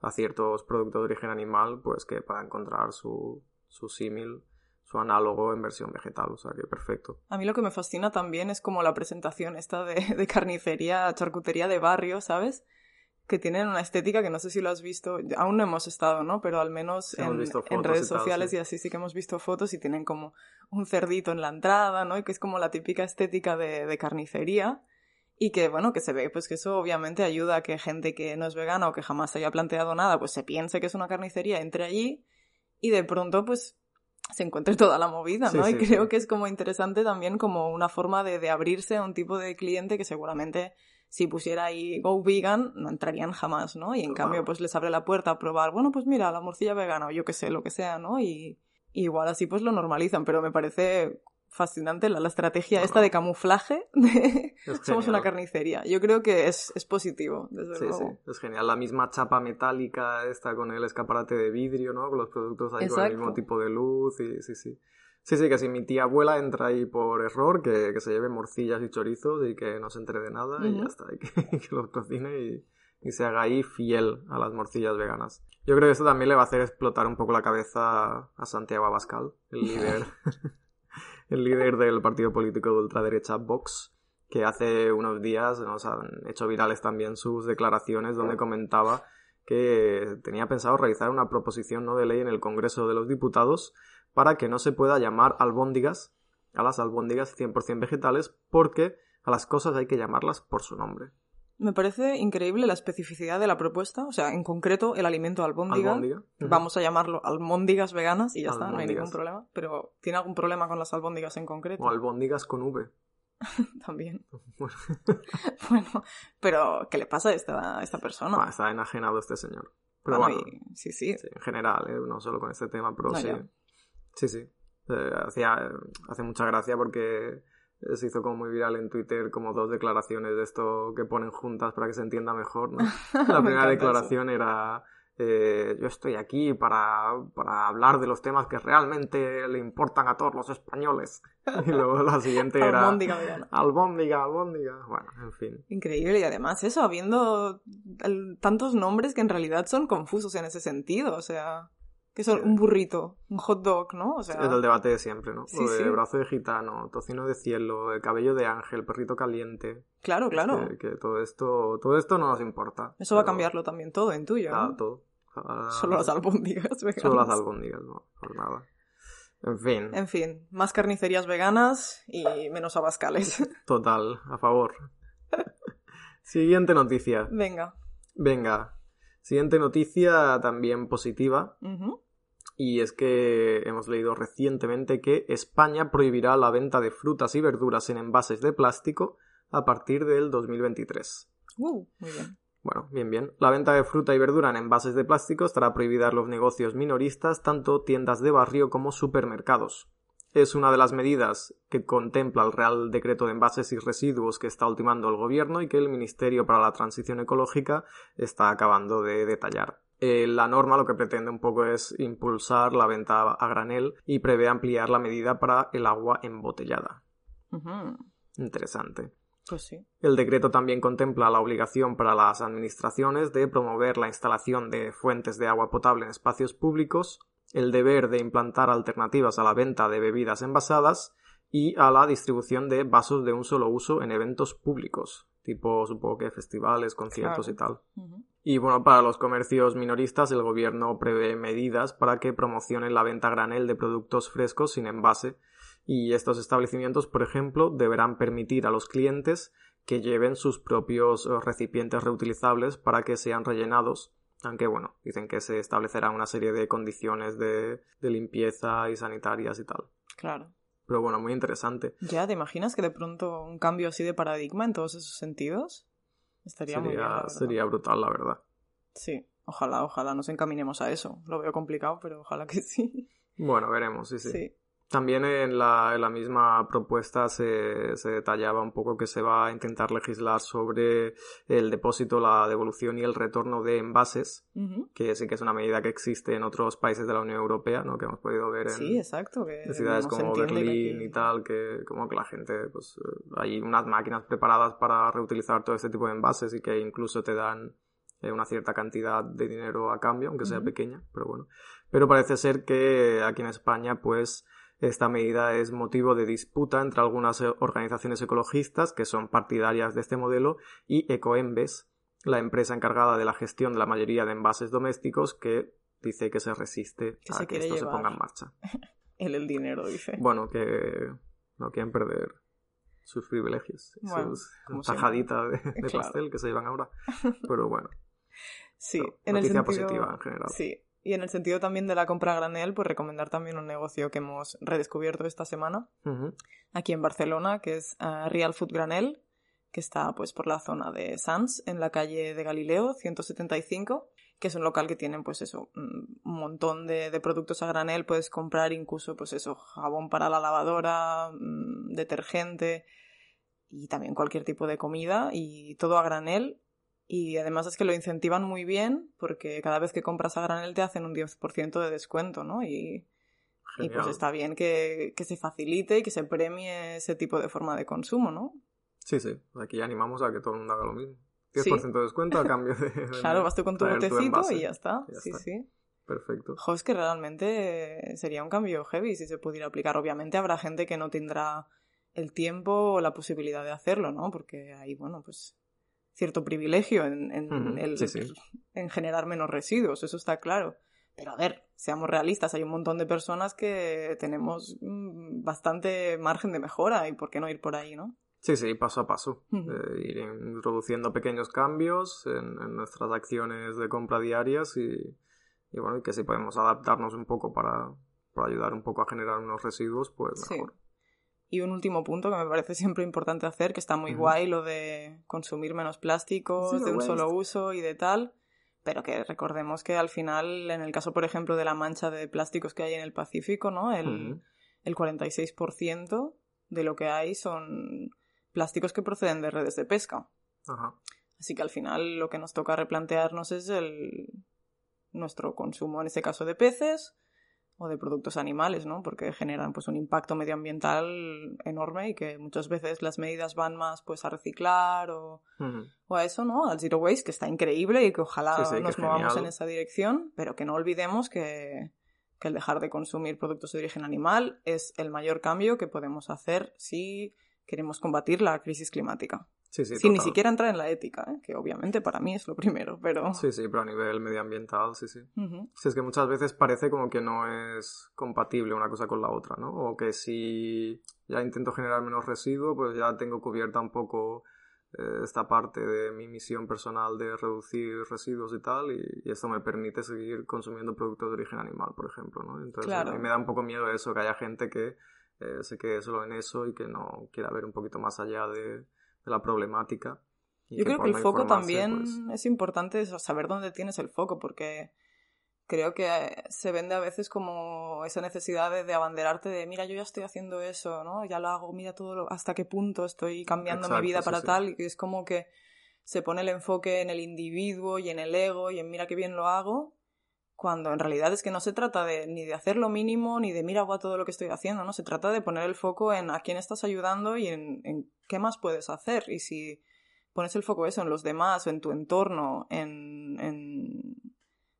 Speaker 2: a, ciertos productos de origen animal, pues que pueda encontrar su, su símil su análogo en versión vegetal, o sea que perfecto.
Speaker 1: A mí lo que me fascina también es como la presentación esta de, de carnicería, charcutería de barrio, ¿sabes? que tienen una estética que no sé si lo has visto, aún no hemos estado, ¿no? Pero al menos en, redes sociales y así sí que hemos visto fotos y tienen como un cerdito en la entrada, ¿no? Y que es como la típica estética de, carnicería y que bueno, que se ve pues que eso obviamente ayuda a que gente que no es vegana o que jamás haya planteado nada, pues se piense que es una carnicería, entre allí y de pronto pues se encuentre toda la movida, ¿no? y creo que es como interesante también como una forma de, de abrirse a un tipo de cliente que seguramente si pusiera ahí Go Vegan, no entrarían jamás, ¿no? Y en cambio, pues les abre la puerta a probar, bueno, pues mira, la morcilla vegana o yo qué sé, lo que sea, ¿no? Y, igual así pues lo normalizan, pero me parece fascinante la, estrategia esta de camuflaje de somos una carnicería. Yo creo que es, es positivo, desde sí, luego.
Speaker 2: Sí, es genial. La misma chapa metálica esta con el escaparate de vidrio, ¿no? Con los productos ahí con el mismo tipo de luz y sí, sí. Sí, sí, que si mi tía abuela entra ahí por error, que, que se lleve morcillas y chorizos y que no se entere de nada y ya está, y que, que los cocine y, y, se haga ahí fiel a las morcillas veganas. Yo creo que esto también le va a hacer explotar un poco la cabeza a Santiago Abascal, el líder, el líder del partido político de ultraderecha Vox, que hace unos días nos han hecho virales también sus declaraciones donde comentaba que tenía pensado realizar una proposición no de ley en el Congreso de los Diputados para que no se pueda llamar albóndigas a las albóndigas 100% vegetales porque a las cosas hay que llamarlas por su nombre.
Speaker 1: Me parece increíble la especificidad de la propuesta, o sea, en concreto el alimento albóndiga. Vamos a llamarlo albóndigas veganas y ya está, no hay ningún problema. Pero ¿tiene algún problema con las albóndigas en concreto?
Speaker 2: O albóndigas con V.
Speaker 1: También. bueno, pero ¿qué le pasa a esta, esta persona?
Speaker 2: está enajenado este señor. Pero bueno, sí, sí, En general, ¿eh? no solo con este tema, pero sí. Sí, sí. Eh, hacía, hace mucha gracia porque se hizo como muy viral en Twitter como dos declaraciones de esto que ponen juntas para que se entienda mejor, ¿no? La primera declaración era eh, yo estoy aquí para, para, hablar de los temas que realmente le importan a todos los españoles. Y luego la siguiente era... albóndiga, albóndiga, albóndiga. Bueno, en fin.
Speaker 1: Increíble. Y además eso, habiendo tantos nombres que en realidad son confusos en ese sentido. O sea, Que son un burrito, un hot dog, ¿no? O sea...
Speaker 2: Es el debate de siempre, ¿no?
Speaker 1: Sí,
Speaker 2: Lo de
Speaker 1: sí.
Speaker 2: brazo de gitano, tocino de cielo, el cabello de ángel, perrito caliente.
Speaker 1: Claro, claro.
Speaker 2: Que, que todo esto todo esto no nos importa.
Speaker 1: Eso va a cambiarlo también todo en tuyo,
Speaker 2: Nada,
Speaker 1: ¿no?
Speaker 2: todo. Ah,
Speaker 1: Solo las albóndigas veganas.
Speaker 2: Solo las albóndigas, no, por nada. En fin,
Speaker 1: En fin, más carnicerías veganas y menos abascales.
Speaker 2: total, a favor. Siguiente noticia.
Speaker 1: Venga.
Speaker 2: Venga. Siguiente noticia también positiva.
Speaker 1: Ujú.
Speaker 2: Y es que hemos leído recientemente que España prohibirá la venta de frutas y verduras en envases de plástico a partir del 2023.
Speaker 1: Uh, muy bien.
Speaker 2: Bueno, bien, bien. La venta de fruta y verdura en envases de plástico estará prohibida en los negocios minoristas, tanto tiendas de barrio como supermercados. Es una de las medidas que contempla el Real Decreto de Envases y Residuos que está ultimando el Gobierno y que el Ministerio para la Transición Ecológica está acabando de detallar. Eh, la norma lo que pretende un poco es impulsar la venta a granel y prevé ampliar la medida para el agua embotellada. Interesante.
Speaker 1: Pues sí.
Speaker 2: El decreto también contempla la obligación para las administraciones de promover la instalación de fuentes de agua potable en espacios públicos, el deber de implantar alternativas a la venta de bebidas envasadas y a la distribución de vasos de un solo uso en eventos públicos, tipo supongo que festivales, conciertos
Speaker 1: Claro.
Speaker 2: y tal. Y bueno, para los comercios minoristas el gobierno prevé medidas para que promocionen la venta a granel de productos frescos sin envase y estos establecimientos, por ejemplo, deberán permitir a los clientes que lleven sus propios eh, recipientes reutilizables para que sean rellenados, aunque bueno, dicen que se establecerá una serie de condiciones de, de limpieza y sanitarias y tal.
Speaker 1: Claro.
Speaker 2: Pero bueno, muy interesante.
Speaker 1: Ya, ¿te imaginas que de pronto un cambio así de paradigma en todos esos sentidos? Estaría muy bien. la
Speaker 2: Sería, brutal, la verdad.
Speaker 1: Sí, ojalá, ojalá nos encaminemos a eso. Lo veo complicado, pero ojalá que sí.
Speaker 2: Bueno, veremos, sí, sí.
Speaker 1: Sí.
Speaker 2: También en la, en la misma propuesta se, se detallaba un poco que se va a intentar legislar sobre el depósito, la devolución y el retorno de envases, que sí que es una medida que existe en otros países de la Unión Europea, ¿no? que hemos podido ver en,
Speaker 1: Sí, exacto. Que
Speaker 2: en ciudades como Berlín
Speaker 1: aquí-
Speaker 2: y tal, que como que la gente, pues eh, hay unas máquinas preparadas para reutilizar todo este tipo de envases y que incluso te dan eh, una cierta cantidad de dinero a cambio, aunque sea pequeña, pero bueno. Pero parece ser que aquí en España, pues, esta medida es motivo de disputa entre algunas eh, organizaciones ecologistas que son partidarias de este modelo y Ecoembes, la empresa encargada de la gestión de la mayoría de envases domésticos que dice que se resiste
Speaker 1: Que
Speaker 2: a
Speaker 1: se
Speaker 2: que esto se ponga en marcha.
Speaker 1: Él el dinero, dice.
Speaker 2: Bueno, que no quieren perder sus privilegios,
Speaker 1: Bueno,
Speaker 2: sus tajaditas de, de
Speaker 1: Claro.
Speaker 2: pastel que se llevan ahora. Pero bueno,
Speaker 1: sí, en el
Speaker 2: noticia
Speaker 1: sentido...
Speaker 2: positiva en general.
Speaker 1: Sí, y en el sentido también de la compra a granel, pues recomendar también un negocio que hemos redescubierto esta semana aquí en Barcelona, que es ah, Real Food Granel, que está pues por la zona de Sants, en la calle de Galileo 175, que es un local que tienen pues eso, mm, un montón de, de productos a granel, puedes comprar incluso pues eso, jabón para la lavadora, mm, detergente y también cualquier tipo de comida y todo a granel. Y además es que lo incentivan muy bien porque cada vez que compras a granel te hacen un 10% de descuento, ¿no? Y, y pues está bien que, que se facilite y que se premie ese tipo de forma de consumo, ¿no?
Speaker 2: Sí, sí. Aquí animamos a que todo el mundo haga lo mismo. 10%
Speaker 1: Sí.
Speaker 2: de descuento a cambio de... de
Speaker 1: Claro, vas tú con tu botecito y ya está.
Speaker 2: Ya
Speaker 1: sí,
Speaker 2: está.
Speaker 1: sí.
Speaker 2: Perfecto.
Speaker 1: Jo, es que realmente sería un cambio heavy si se pudiera aplicar. Obviamente habrá gente que no tendrá el tiempo o la posibilidad de hacerlo, ¿no? Porque hay, bueno, pues cierto privilegio en, en, el-
Speaker 2: sí, sí.
Speaker 1: en generar menos residuos, eso está claro. Pero a ver, seamos realistas, hay un montón de personas que tenemos mm, bastante margen de mejora y por qué no ir por ahí, ¿no?
Speaker 2: Sí, sí, paso a paso. Eh, ir introduciendo pequeños cambios en, en nuestras acciones de compra diarias y, y bueno, y que si podemos adaptarnos un poco para, para ayudar un poco a generar unos residuos, pues
Speaker 1: Sí. Y un último punto que me parece siempre importante hacer, que está muy guay, lo de consumir menos plásticos
Speaker 2: Zero
Speaker 1: de un
Speaker 2: waste.
Speaker 1: solo uso y de tal, pero que recordemos que al final, en el caso, por ejemplo, de la mancha de plásticos que hay en el Pacífico, ¿no? El, el 46% de lo que hay son plásticos que proceden de redes de pesca. Así que al final lo que nos toca replantearnos es el nuestro consumo, en este caso de peces o de productos animales, ¿no? Porque generan pues un impacto medioambiental enorme y que muchas veces las medidas van más pues a reciclar o, o a eso, ¿no? Al zero waste, que está increíble y que ojalá
Speaker 2: Sí, sí, que
Speaker 1: nos movamos
Speaker 2: genial.
Speaker 1: en esa dirección, pero que no olvidemos que, que el dejar de consumir productos de origen animal es el mayor cambio que podemos hacer si queremos combatir la crisis climática.
Speaker 2: Sí, sí,
Speaker 1: Sin ni siquiera entrar en la ética, ¿eh? que obviamente para mí es lo primero, pero...
Speaker 2: Sí, sí, pero a nivel medioambiental, sí, sí.
Speaker 1: Ujú.
Speaker 2: Sí, es que muchas veces parece como que no es compatible una cosa con la otra, ¿no? O que si ya intento generar menos residuo, pues ya tengo cubierta un poco eh, esta parte de mi misión personal de reducir residuos y tal, y, y esto me permite seguir consumiendo productos de origen animal, por ejemplo, ¿no? Entonces
Speaker 1: Claro.
Speaker 2: a mí me da un poco miedo eso, que haya gente que eh, se quede solo en eso y que no quiera ver un poquito más allá de, de la problemática.
Speaker 1: Yo creo que el foco también
Speaker 2: pues,
Speaker 1: es importante saber dónde tienes el foco, porque creo que se vende a veces como esa necesidad de, de abanderarte de, mira, yo ya estoy haciendo eso, ¿no? Ya lo hago, mira todo lo- hasta qué punto estoy cambiando
Speaker 2: Exacto,
Speaker 1: mi vida para
Speaker 2: sí.
Speaker 1: tal, y es como que se pone el enfoque en el individuo y en el ego y en mira qué bien lo hago, cuando en realidad es que no se trata de ni de hacer lo mínimo ni de mira guau todo lo que estoy haciendo, ¿no? Se trata de poner el foco en a quién estás ayudando y en, en qué más puedes hacer. Y si pones el foco eso en los demás o en tu entorno, en, en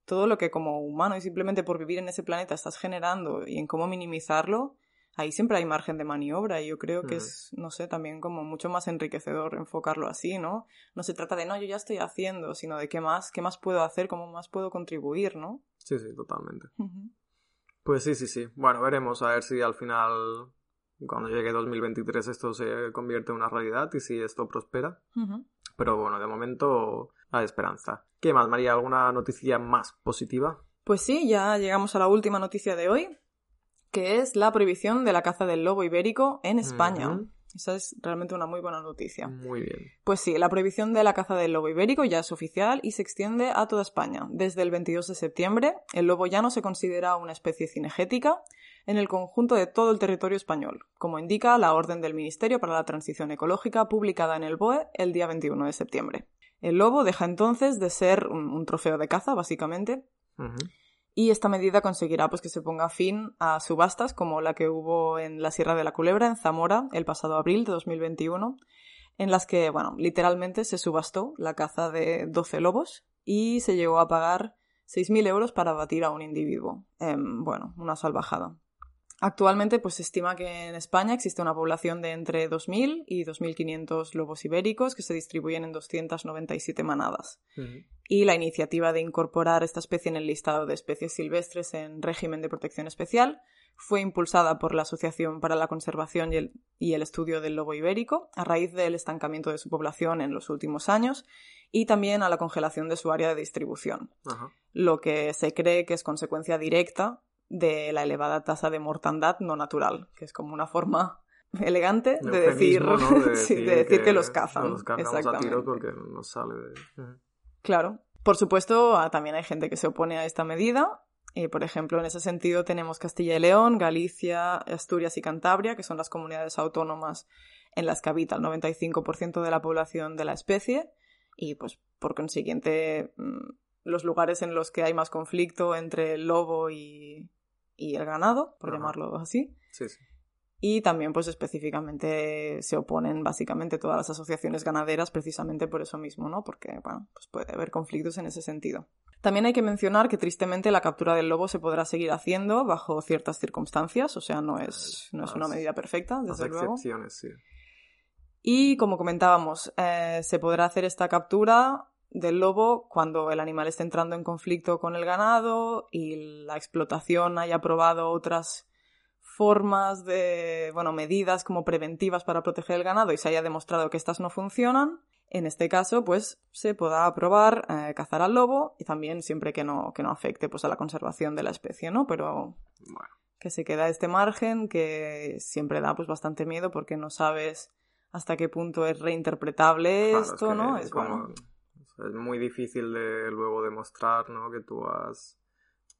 Speaker 1: todo lo que como humano y simplemente por vivir en ese planeta estás generando y en cómo minimizarlo, ahí siempre hay margen de maniobra y yo creo que
Speaker 2: Ujú.
Speaker 1: es, no sé, también como mucho más enriquecedor enfocarlo así, ¿no? No se trata de, no, yo ya estoy haciendo, sino de qué más, qué más puedo hacer, cómo más puedo contribuir, ¿no?
Speaker 2: Sí, sí, totalmente. Pues sí, sí, sí. Bueno, veremos a ver si al final, cuando llegue 2023, esto se convierte en una realidad y si esto prospera. Pero bueno, de momento hay esperanza. ¿Qué más, María? ¿Alguna noticia más positiva?
Speaker 1: Pues sí, ya llegamos a la última noticia de hoy, que es la prohibición de la caza del lobo ibérico en España. Esa es realmente una muy buena noticia.
Speaker 2: Muy bien.
Speaker 1: Pues sí, la prohibición de la caza del lobo ibérico ya es oficial y se extiende a toda España. Desde el 22 de septiembre, el lobo ya no se considera una especie cinegética en el conjunto de todo el territorio español, como indica la orden del Ministerio para la Transición Ecológica publicada en el BOE el día 21 de septiembre. El lobo deja entonces de ser un, un trofeo de caza, básicamente. Y esta medida conseguirá pues, que se ponga fin a subastas como la que hubo en la Sierra de la Culebra, en Zamora, el pasado abril de 2021, en las que, bueno, literalmente se subastó la caza de 12 lobos y se llegó a pagar 6.000 euros para abatir a un individuo. Em, bueno, una salvajada. Actualmente pues, se estima que en España existe una población de entre 2.000 y 2.500 lobos ibéricos que se distribuyen en 297 manadas.
Speaker 2: Ujú.
Speaker 1: y la iniciativa de incorporar esta especie en el listado de especies silvestres en régimen de protección especial fue impulsada por la Asociación para la Conservación y el, y el Estudio del Lobo Ibérico a raíz del estancamiento de su población en los últimos años y también a la congelación de su área de distribución, lo que se cree que es consecuencia directa de la elevada tasa de mortandad no natural, que es como una forma elegante de decir,
Speaker 2: ¿no? De
Speaker 1: sí,
Speaker 2: decir,
Speaker 1: de decir que, los cazan.
Speaker 2: Los cargamos a
Speaker 1: Exactamente.
Speaker 2: tiros porque nos sale de...
Speaker 1: Claro. Por supuesto, ah, también hay gente que se opone a esta medida. Eh, por ejemplo, en ese sentido tenemos Castilla y León, Galicia, Asturias y Cantabria, que son las comunidades autónomas en las que habita el 95% de la población de la especie. Y pues, por consiguiente, mm, los lugares en los que hay más conflicto entre el lobo y, y el ganado, por
Speaker 2: Ajá.
Speaker 1: llamarlo así.
Speaker 2: Sí, sí.
Speaker 1: Y también, pues específicamente se oponen básicamente todas las asociaciones ganaderas precisamente por eso mismo, ¿no? Porque, bueno, pues puede haber conflictos en ese sentido. También hay que mencionar que tristemente la captura del lobo se podrá seguir haciendo bajo ciertas circunstancias, o sea, no es, no es una
Speaker 2: Las-
Speaker 1: medida perfecta,
Speaker 2: Las
Speaker 1: desde luego.
Speaker 2: excepciones, sí.
Speaker 1: Y como comentábamos, eh, se podrá hacer esta captura del lobo cuando el animal esté entrando en conflicto con el ganado y la explotación haya probado otras formas de, bueno, medidas como preventivas para proteger el ganado y se haya demostrado que estas no funcionan. En este caso, pues se podrá aprobar eh, cazar al lobo y también siempre que no, que no afecte pues, a la conservación de la especie, ¿no? Pero
Speaker 2: Bueno,
Speaker 1: que se queda este margen que siempre da pues bastante miedo porque no sabes hasta qué punto es reinterpretable
Speaker 2: claro, es
Speaker 1: esto,
Speaker 2: que
Speaker 1: ¿no?
Speaker 2: es
Speaker 1: Es
Speaker 2: como-
Speaker 1: bueno.
Speaker 2: Es muy difícil de luego demostrar, ¿no? Que tú has...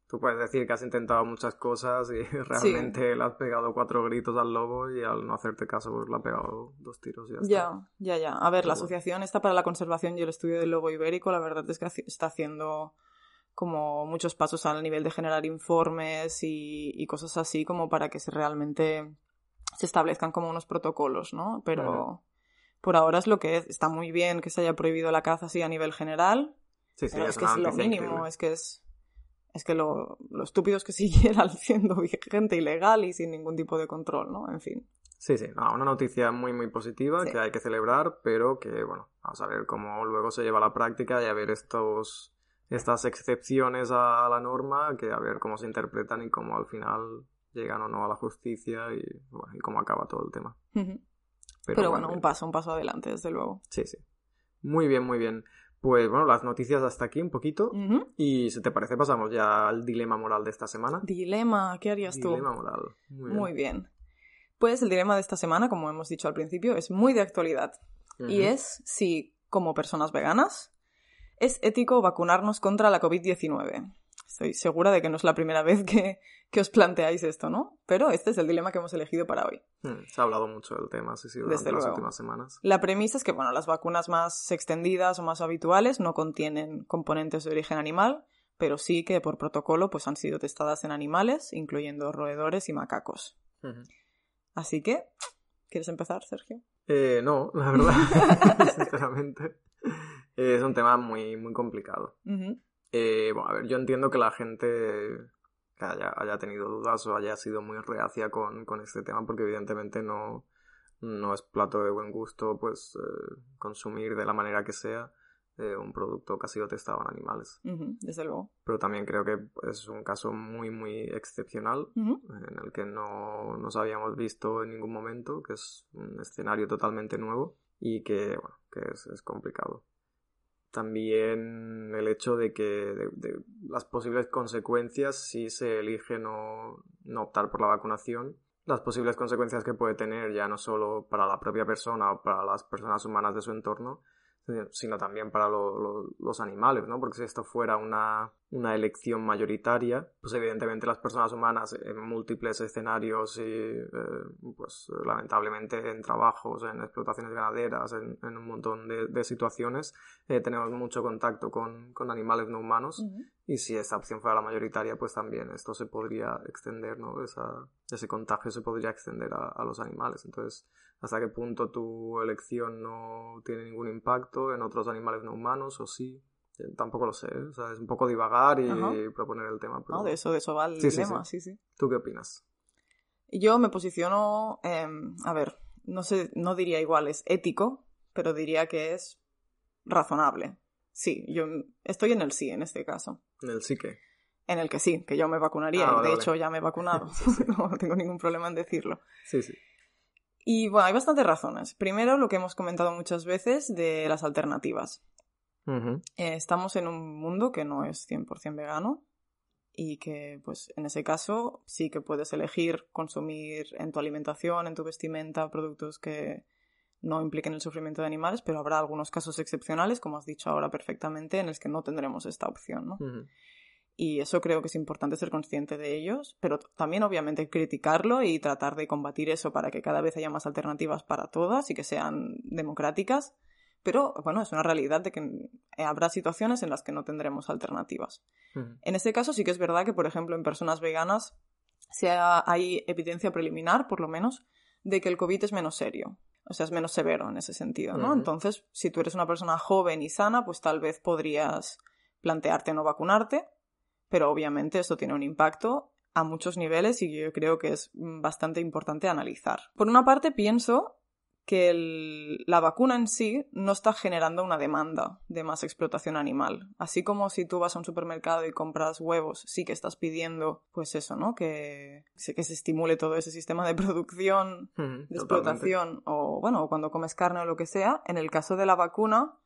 Speaker 2: Tú puedes decir que has intentado muchas cosas y realmente le has pegado cuatro gritos al lobo y al no hacerte caso pues le has pegado dos tiros y ya está.
Speaker 1: Ya, ya, ya. A ver, la
Speaker 2: bueno.
Speaker 1: Asociación está para la Conservación y el Estudio del Lobo Ibérico, la verdad es que está haciendo como muchos pasos al nivel de generar informes y, y cosas así como para que se realmente se establezcan como unos protocolos, ¿no? Pero. Por ahora es lo que es. Está muy bien que se haya prohibido la caza así a nivel general,
Speaker 2: Sí, sí,
Speaker 1: pero
Speaker 2: es,
Speaker 1: es que es lo mínimo,
Speaker 2: increíble.
Speaker 1: es que es es que lo, lo estúpido es que siguiera siendo vigente ilegal y sin ningún tipo de control, ¿no? En fin.
Speaker 2: Sí, sí, no, una noticia muy, muy positiva
Speaker 1: Sí.
Speaker 2: que hay que celebrar, pero que, bueno, vamos a ver cómo luego se lleva a la práctica y a ver estos, estas excepciones a la norma, que a ver cómo se interpretan y cómo al final llegan o no a la justicia y, bueno, y cómo acaba todo el tema.
Speaker 1: Ujú.
Speaker 2: Pero,
Speaker 1: Pero bueno, un paso, un paso adelante, desde luego.
Speaker 2: Sí, sí. Muy bien, muy bien. Pues bueno, las noticias hasta aquí un poquito. Y si te parece, pasamos ya al dilema moral de esta semana.
Speaker 1: Dilema, ¿qué harías tú?
Speaker 2: Dilema moral. Muy bien.
Speaker 1: Muy bien. Pues el dilema de esta semana, como hemos dicho al principio, es muy de actualidad. Y es si, como personas veganas, es ético vacunarnos contra la COVID-19. Estoy segura de que no es la primera vez que, que os planteáis esto, ¿no? Pero este es el dilema que hemos elegido para hoy.
Speaker 2: Mm, Se ha hablado mucho del tema, sí, sí, durante
Speaker 1: Desde
Speaker 2: las
Speaker 1: luego.
Speaker 2: últimas semanas.
Speaker 1: La premisa es que, bueno, las vacunas más extendidas o más habituales no contienen componentes de origen animal, pero sí que por protocolo pues han sido testadas en animales, incluyendo roedores y macacos. Así que, ¿quieres empezar, Sergio?
Speaker 2: Eh, no, la verdad, sinceramente. Eh, es un tema muy, muy complicado.
Speaker 1: Ujú.
Speaker 2: Eh, bueno, a ver, yo entiendo que la gente que haya, haya tenido dudas o haya sido muy reacia con, con este tema, porque evidentemente no, no es plato de buen gusto, pues, eh, consumir de la manera que sea eh, un producto que ha sido testado en animales.
Speaker 1: Desde luego.
Speaker 2: Pero también creo que es un caso muy, muy excepcional en el que no nos habíamos visto en ningún momento, que es un escenario totalmente nuevo y que, bueno, que es, es complicado. También el hecho de que de, de las posibles consecuencias si se elige no, no optar por la vacunación, las posibles consecuencias que puede tener ya no solo para la propia persona o para las personas humanas de su entorno, sino también para lo- lo- los animales, ¿no? Porque si esto fuera una, una elección mayoritaria, pues evidentemente las personas humanas en múltiples escenarios y, eh, pues lamentablemente en trabajos, en explotaciones ganaderas, en, en un montón de, de situaciones, eh, tenemos mucho contacto con, con animales no humanos y si esa opción fuera la mayoritaria, pues también esto se podría extender, ¿no? Esa, ese contagio se podría extender a, a los animales. Entonces, ¿hasta qué punto tu elección no tiene ningún impacto en otros animales no humanos o sí? Eh, Tampoco lo sé, ¿eh? o sea, es un poco divagar y
Speaker 1: Ajá.
Speaker 2: proponer el tema. Pero...
Speaker 1: No, de eso, de eso va el
Speaker 2: Sí, sí,
Speaker 1: sí, sí.
Speaker 2: ¿Tú qué opinas?
Speaker 1: Yo me posiciono, em, a ver, no sé, no diría igual es ético, pero diría que es razonable. Sí, yo estoy en el sí en este caso.
Speaker 2: En el sí que.
Speaker 1: En el que sí, que yo me vacunaría.
Speaker 2: Ah, vale,
Speaker 1: de
Speaker 2: vale.
Speaker 1: hecho, ya me he vacunado. no tengo ningún problema en decirlo.
Speaker 2: Sí, sí.
Speaker 1: Y bueno, hay bastantes razones. Primero, lo que hemos comentado muchas veces de las alternativas. Eh, estamos en un mundo que no es 100% vegano y que, pues, en ese caso sí que puedes elegir consumir en tu alimentación, en tu vestimenta, productos que no impliquen el sufrimiento de animales, pero habrá algunos casos excepcionales, como has dicho ahora perfectamente, en los que no tendremos esta opción, ¿no? Y eso creo que es importante ser consciente de ellos, pero también obviamente criticarlo y tratar de combatir eso para que cada vez haya más alternativas para todas y que sean democráticas. Pero bueno, es una realidad de que habrá situaciones en las que no tendremos alternativas.
Speaker 2: Ujú.
Speaker 1: En este caso sí que es verdad que, por ejemplo, en personas veganas ha- hay evidencia preliminar, por lo menos, de que el COVID es menos serio. O sea, es menos severo en ese sentido, ¿no? Entonces, si tú eres una persona joven y sana, pues tal vez podrías plantearte no vacunarte, pero obviamente esto tiene un impacto a muchos niveles y yo creo que es mm, bastante importante analizar. Por una parte, pienso que el- la vacuna en sí no está generando una demanda de más explotación animal. Así como si tú vas a un supermercado y compras huevos, sí que estás pidiendo, pues eso, ¿no? Que, se- que se estimule todo ese sistema de producción
Speaker 2: Ujú.
Speaker 1: de
Speaker 2: Totalmente.
Speaker 1: explotación o bueno, cuando comes carne o lo que sea, en el caso de la vacuna,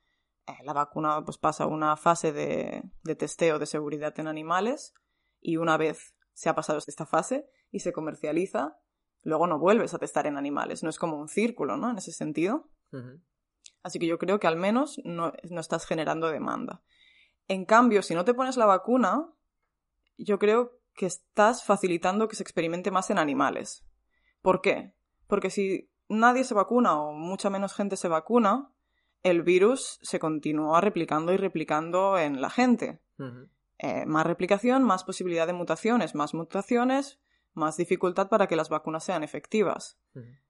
Speaker 1: la vacuna pues pasa una fase de, de testeo de seguridad en animales y una vez se ha pasado esta fase y se comercializa, luego no vuelves a testar en animales, no es como un círculo, ¿no? En ese sentido. Así que yo creo que al menos no, no estás generando demanda. En cambio, si no te pones la vacuna, yo creo que estás facilitando que se experimente más en animales. ¿Por qué? Porque si nadie se vacuna o mucha menos gente se vacuna, el virus se continúa replicando y replicando en la gente. Eh, más replicación, más posibilidad de mutaciones, más mutaciones, más dificultad para que las vacunas sean efectivas.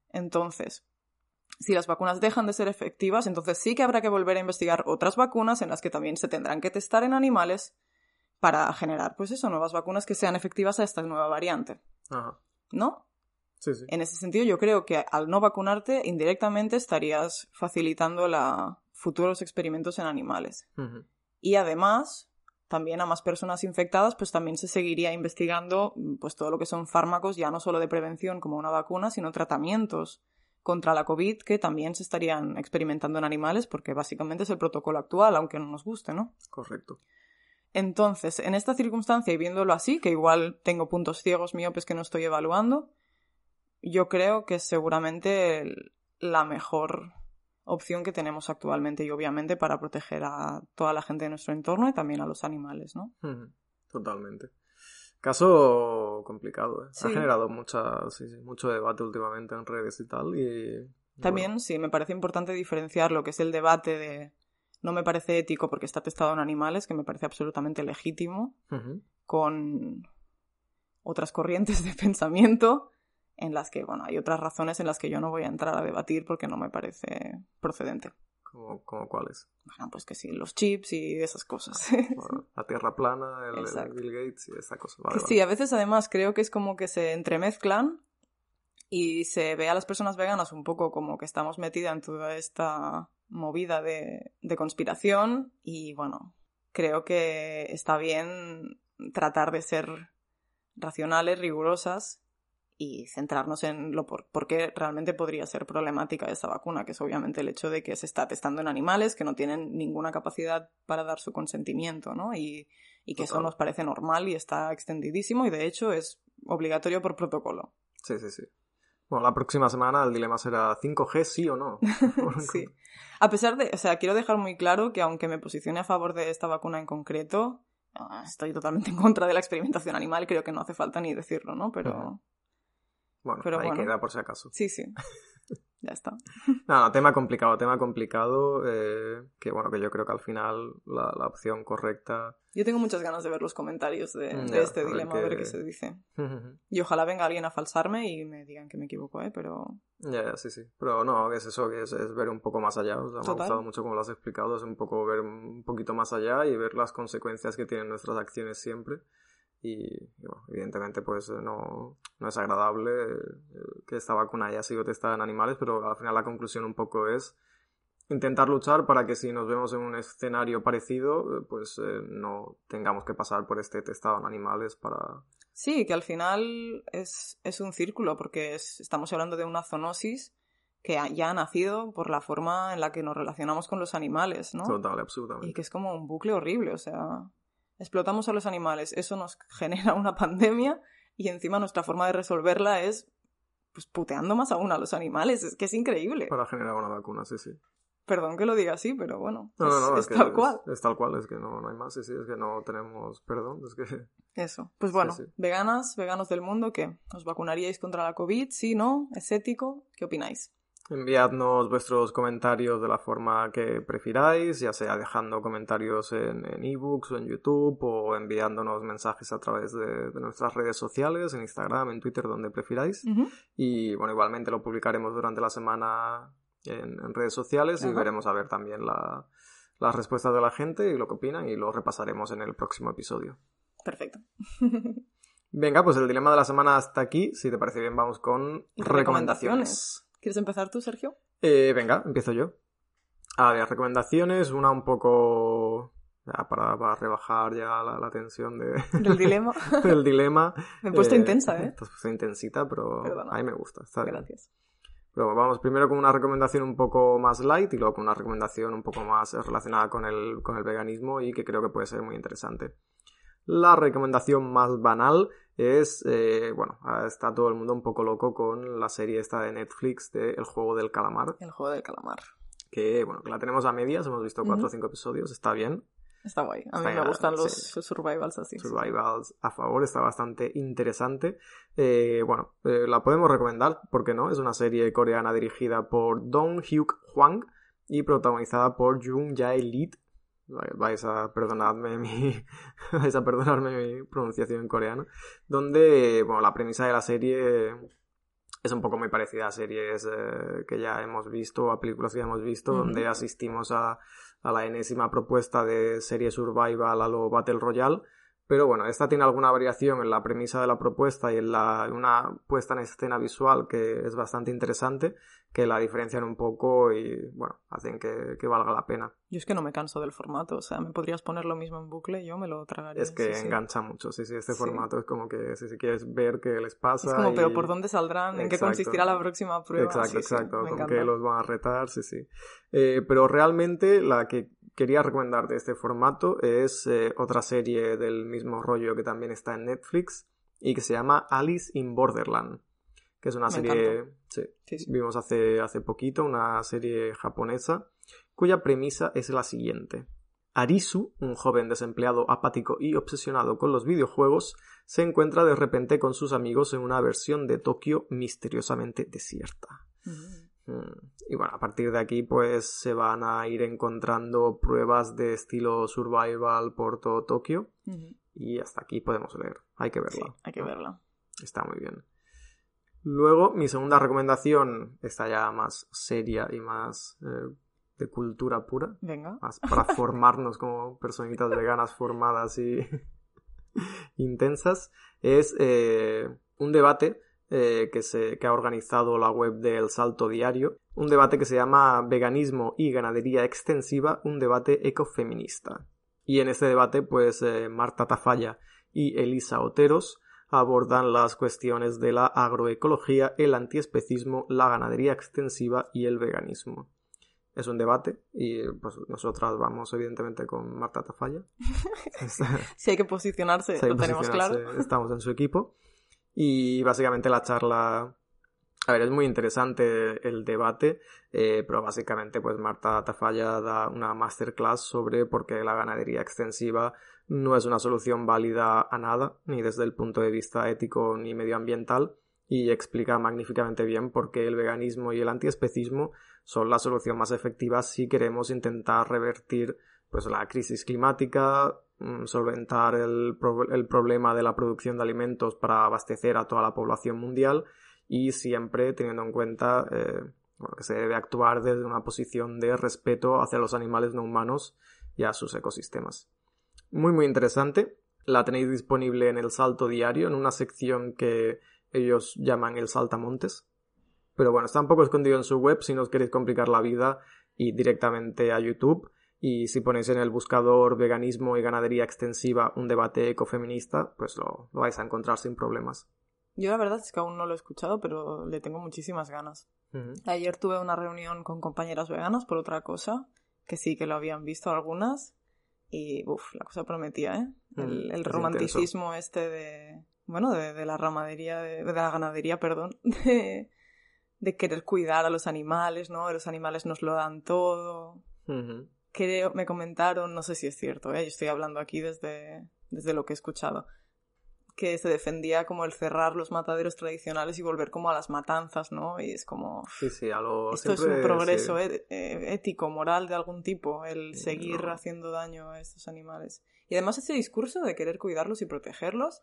Speaker 1: Entonces, si las vacunas dejan de ser efectivas, entonces sí que habrá que volver a investigar otras vacunas en las que también se tendrán que testar en animales para generar, pues eso, nuevas vacunas que sean efectivas a esta nueva variante.
Speaker 2: Ajá.
Speaker 1: ¿No?
Speaker 2: Sí, sí.
Speaker 1: En ese sentido, yo creo que al no vacunarte, indirectamente estarías facilitando la futuros experimentos en animales. Y además, también a más personas infectadas, pues también se seguiría investigando pues todo lo que son fármacos, ya no solo de prevención como una vacuna, sino tratamientos contra la COVID que también se estarían experimentando en animales, porque básicamente es el protocolo actual, aunque no nos guste, ¿no?
Speaker 2: Correcto.
Speaker 1: Entonces, en esta circunstancia y viéndolo así, que igual tengo puntos ciegos miopes que no estoy evaluando, yo creo que es seguramente la mejor opción que tenemos actualmente y obviamente para proteger a toda la gente de nuestro entorno y también a los animales, ¿no?
Speaker 2: Totalmente. Caso complicado, ¿eh?
Speaker 1: Sí.
Speaker 2: Ha generado mucha, sí, sí, mucho debate últimamente en redes y tal. Y
Speaker 1: También sí, me parece importante diferenciar lo que es el debate de no me parece ético porque está testado en animales, que me parece absolutamente legítimo, con otras corrientes de pensamiento en las que, bueno, hay otras razones en las que yo no voy a entrar a debatir porque no me parece procedente.
Speaker 2: como, como cuáles.
Speaker 1: Bueno, pues que sí, los chips y esas cosas.
Speaker 2: Bueno, la Tierra plana, el. Bill Gates y esta cosa. Vale.
Speaker 1: sí, a veces además creo que es como que se entremezclan y se ve a las personas veganas un poco como que estamos metidas en toda esta movida de, de conspiración y bueno, creo que está bien tratar de ser racionales, rigurosas y centrarnos en lo por, por qué realmente podría ser problemática esta vacuna, que es obviamente el hecho de que se está testando en animales que no tienen ninguna capacidad para dar su consentimiento, ¿no? Y, y que eso nos parece normal y está extendidísimo y de hecho es obligatorio por protocolo.
Speaker 2: Sí, sí, sí. Bueno, la próxima semana el dilema será 5G, sí o no.
Speaker 1: sí. A pesar de, o sea, quiero dejar muy claro que aunque me posicione a favor de esta vacuna en concreto, ah, estoy totalmente en contra de la experimentación animal, creo que no hace falta ni decirlo, ¿no? Pero.
Speaker 2: Bueno,
Speaker 1: Pero
Speaker 2: ahí
Speaker 1: bueno.
Speaker 2: queda por si acaso.
Speaker 1: sí, sí. ya está.
Speaker 2: No, tema complicado, tema complicado, eh, que bueno, que yo creo que al final la, la opción correcta...
Speaker 1: Yo tengo muchas ganas de ver los comentarios de, de
Speaker 2: Mm, Ya,
Speaker 1: este
Speaker 2: a
Speaker 1: dilema, a
Speaker 2: qué-
Speaker 1: ver qué se dice. Y ojalá venga alguien a falsarme y me digan que me equivoco, ¿eh? Pero
Speaker 2: ya, sí, sí. Pero no, que es eso, que es, es ver un poco más allá. O sea, me ha
Speaker 1: Total.
Speaker 2: gustado mucho como lo has explicado, es un poco ver un poquito más allá y ver las consecuencias que tienen nuestras acciones siempre. Y, y, bueno, evidentemente pues no, no es agradable eh, que esta vacuna haya sido testada en animales, pero al final la conclusión un poco es intentar luchar para que si nos vemos en un escenario parecido, eh, pues eh, no tengamos que pasar por este testado en animales para...
Speaker 1: sí, que al final es, es un círculo, porque es- estamos hablando de una zoonosis que ha- ya ha nacido por la forma en la que nos relacionamos con los animales, ¿no?
Speaker 2: Total, absolutamente.
Speaker 1: Y que es como un bucle horrible, o sea, explotamos a los animales, eso nos genera una pandemia y encima nuestra forma de resolverla es pues puteando más aún a los animales, es que es increíble.
Speaker 2: Para generar una vacuna, sí, sí.
Speaker 1: Perdón que lo diga así, pero bueno,
Speaker 2: No,
Speaker 1: es,
Speaker 2: no, no,
Speaker 1: es
Speaker 2: es, que
Speaker 1: tal cual.
Speaker 2: Es, tal cual, es que no, no hay más, sí, sí, es que no tenemos perdón, es que...
Speaker 1: Eso. Pues
Speaker 2: Sí,
Speaker 1: bueno,
Speaker 2: sí.
Speaker 1: veganas, veganos del mundo, ¿qué? ¿Os vacunaríais contra la COVID? ¿Sí, no? ¿Es ético? ¿Qué opináis?
Speaker 2: Enviadnos vuestros comentarios de la forma que prefiráis, ya sea dejando comentarios en en ebooks o en YouTube o enviándonos mensajes a través de, de nuestras redes sociales, en Instagram, en Twitter, donde prefiráis. Y bueno, igualmente lo publicaremos durante la semana en, en redes sociales y veremos a ver también la- las respuestas de la gente y lo que opinan y lo repasaremos en el próximo episodio.
Speaker 1: Perfecto.
Speaker 2: Venga, pues el dilema de la semana hasta aquí. Si te parece bien, vamos con recomendaciones.
Speaker 1: ¿Quieres empezar tú, Sergio?
Speaker 2: Eh, venga, empiezo yo. A ver, recomendaciones, una un poco... ya, para, para rebajar ya la, la tensión de,
Speaker 1: Del dilema.
Speaker 2: del dilema.
Speaker 1: Me he puesto
Speaker 2: Eh,
Speaker 1: intensa, ¿eh?
Speaker 2: Te has puesto intensita, pero
Speaker 1: Perdona.
Speaker 2: a mí me gusta. Está bien.
Speaker 1: Gracias.
Speaker 2: Pero vamos primero con una recomendación un poco más light y luego con una recomendación un poco más relacionada con el, con el veganismo y que creo que puede ser muy interesante. La recomendación más banal es, eh, bueno, está todo el mundo un poco loco con la serie esta de Netflix de El juego del calamar,
Speaker 1: El juego del calamar.
Speaker 2: que bueno, que la tenemos a medias, hemos visto cuatro o cinco episodios, está bien.
Speaker 1: Está guay. A mí
Speaker 2: Está
Speaker 1: me gustan los
Speaker 2: sí.
Speaker 1: survivals así.
Speaker 2: Survivals a favor, está bastante interesante. Eh, bueno, eh, la podemos recomendar, ¿por qué no? Es una serie coreana dirigida por Dong Hyuk Hwang y protagonizada por Jung Jae Lee. Vais a perdonarme mi, vais a perdonarme mi pronunciación en coreano. Donde, bueno, la premisa de la serie es un poco muy parecida a series eh, que ya hemos visto, a películas que ya hemos visto, donde asistimos a, a la enésima propuesta de serie survival a lo Battle Royale, Pero bueno, esta tiene alguna variación en la premisa de la propuesta y en la, una puesta en escena visual que es bastante interesante, que la diferencian un poco y, bueno, hacen que, que valga la pena.
Speaker 1: Yo es que no me canso del formato, o sea, me podrías poner lo mismo en bucle y yo me lo tragaría.
Speaker 2: Es que
Speaker 1: sí, sí.
Speaker 2: engancha mucho, sí, sí, este formato es como que si, si quieres ver qué les pasa.
Speaker 1: Es como,
Speaker 2: y-
Speaker 1: pero ¿por dónde saldrán? ¿En qué consistirá la próxima prueba?
Speaker 2: Exacto, exacto, con
Speaker 1: encanta.
Speaker 2: qué los van a retar, sí, sí. Eh, pero realmente la que quería recomendar de este formato es eh, otra serie del mismo rollo que también está en Netflix y que se llama Alice in Borderland, que es una
Speaker 1: Me
Speaker 2: serie, sí,
Speaker 1: Sí, sí.
Speaker 2: vimos hace, hace poquito, una serie japonesa, cuya premisa es la siguiente. Arisu, un joven desempleado apático y obsesionado con los videojuegos, se encuentra de repente con sus amigos en una versión de Tokio misteriosamente desierta.
Speaker 1: Mm.
Speaker 2: Mm, Y bueno, a partir de aquí pues se van a ir encontrando pruebas de estilo survival por todo Tokio y hasta aquí podemos leer. Hay que
Speaker 1: Sí,
Speaker 2: verla.
Speaker 1: hay que verla.
Speaker 2: Está muy bien. Luego, mi segunda recomendación está ya más seria y más eh, de cultura pura,
Speaker 1: Venga.
Speaker 2: más para formarnos como personitas veganas formadas y intensas, es eh, un debate eh, que, se, que ha organizado la web del Salto Diario, un debate que se llama Veganismo y Ganadería Extensiva, un debate ecofeminista. Y en este debate, pues Marta Tafalla y Elisa Oteros abordan las cuestiones de la agroecología, el antiespecismo, la ganadería extensiva y el veganismo. Es un debate y pues nosotras vamos evidentemente con Marta Tafalla.
Speaker 1: Si hay que posicionarse, lo tenemos claro.
Speaker 2: Estamos en su equipo. Y básicamente la charla. A ver, es muy interesante el debate, eh, pero básicamente, pues Marta Tafalla da una masterclass sobre por qué la ganadería extensiva no es una solución válida a nada, ni desde el punto de vista ético ni medioambiental, y explica magníficamente bien por qué el veganismo y el antiespecismo son la solución más efectiva si queremos intentar revertir pues la crisis climática, mm, solventar el, pro- el problema de la producción de alimentos para abastecer a toda la población mundial y siempre teniendo en cuenta eh, bueno, que se debe actuar desde una posición de respeto hacia los animales no humanos y a sus ecosistemas. Muy muy interesante. La tenéis disponible en el Salto Diario, en una sección que ellos llaman el Saltamontes. Pero bueno, está un poco escondido en su web si no os queréis complicar la vida y directamente a YouTube. Y si ponéis en el buscador veganismo y ganadería extensiva un debate ecofeminista, pues lo, lo vais a encontrar sin problemas.
Speaker 1: Yo la verdad es que aún no lo he escuchado, pero le tengo muchísimas ganas. Ayer tuve una reunión con compañeras veganas por otra cosa, que sí que lo habían visto algunas, y uff, la cosa prometía, ¿eh? El,
Speaker 2: Mm,
Speaker 1: el
Speaker 2: es
Speaker 1: romanticismo este de, bueno, de, de la ramadería, de, de la ganadería, perdón, de, de querer cuidar a los animales, ¿no? Los animales nos lo dan todo. Creo, me comentaron, no sé si es cierto, ¿eh? Yo estoy hablando aquí desde, desde lo que he escuchado, que se defendía como el cerrar los mataderos tradicionales y volver como a las matanzas, ¿no? Y es como...
Speaker 2: Sí, sí, a lo
Speaker 1: Esto es un progreso
Speaker 2: sí.
Speaker 1: eh, ético, moral de algún tipo, el seguir
Speaker 2: no.
Speaker 1: haciendo daño a estos animales. Y además ese discurso de querer cuidarlos y protegerlos,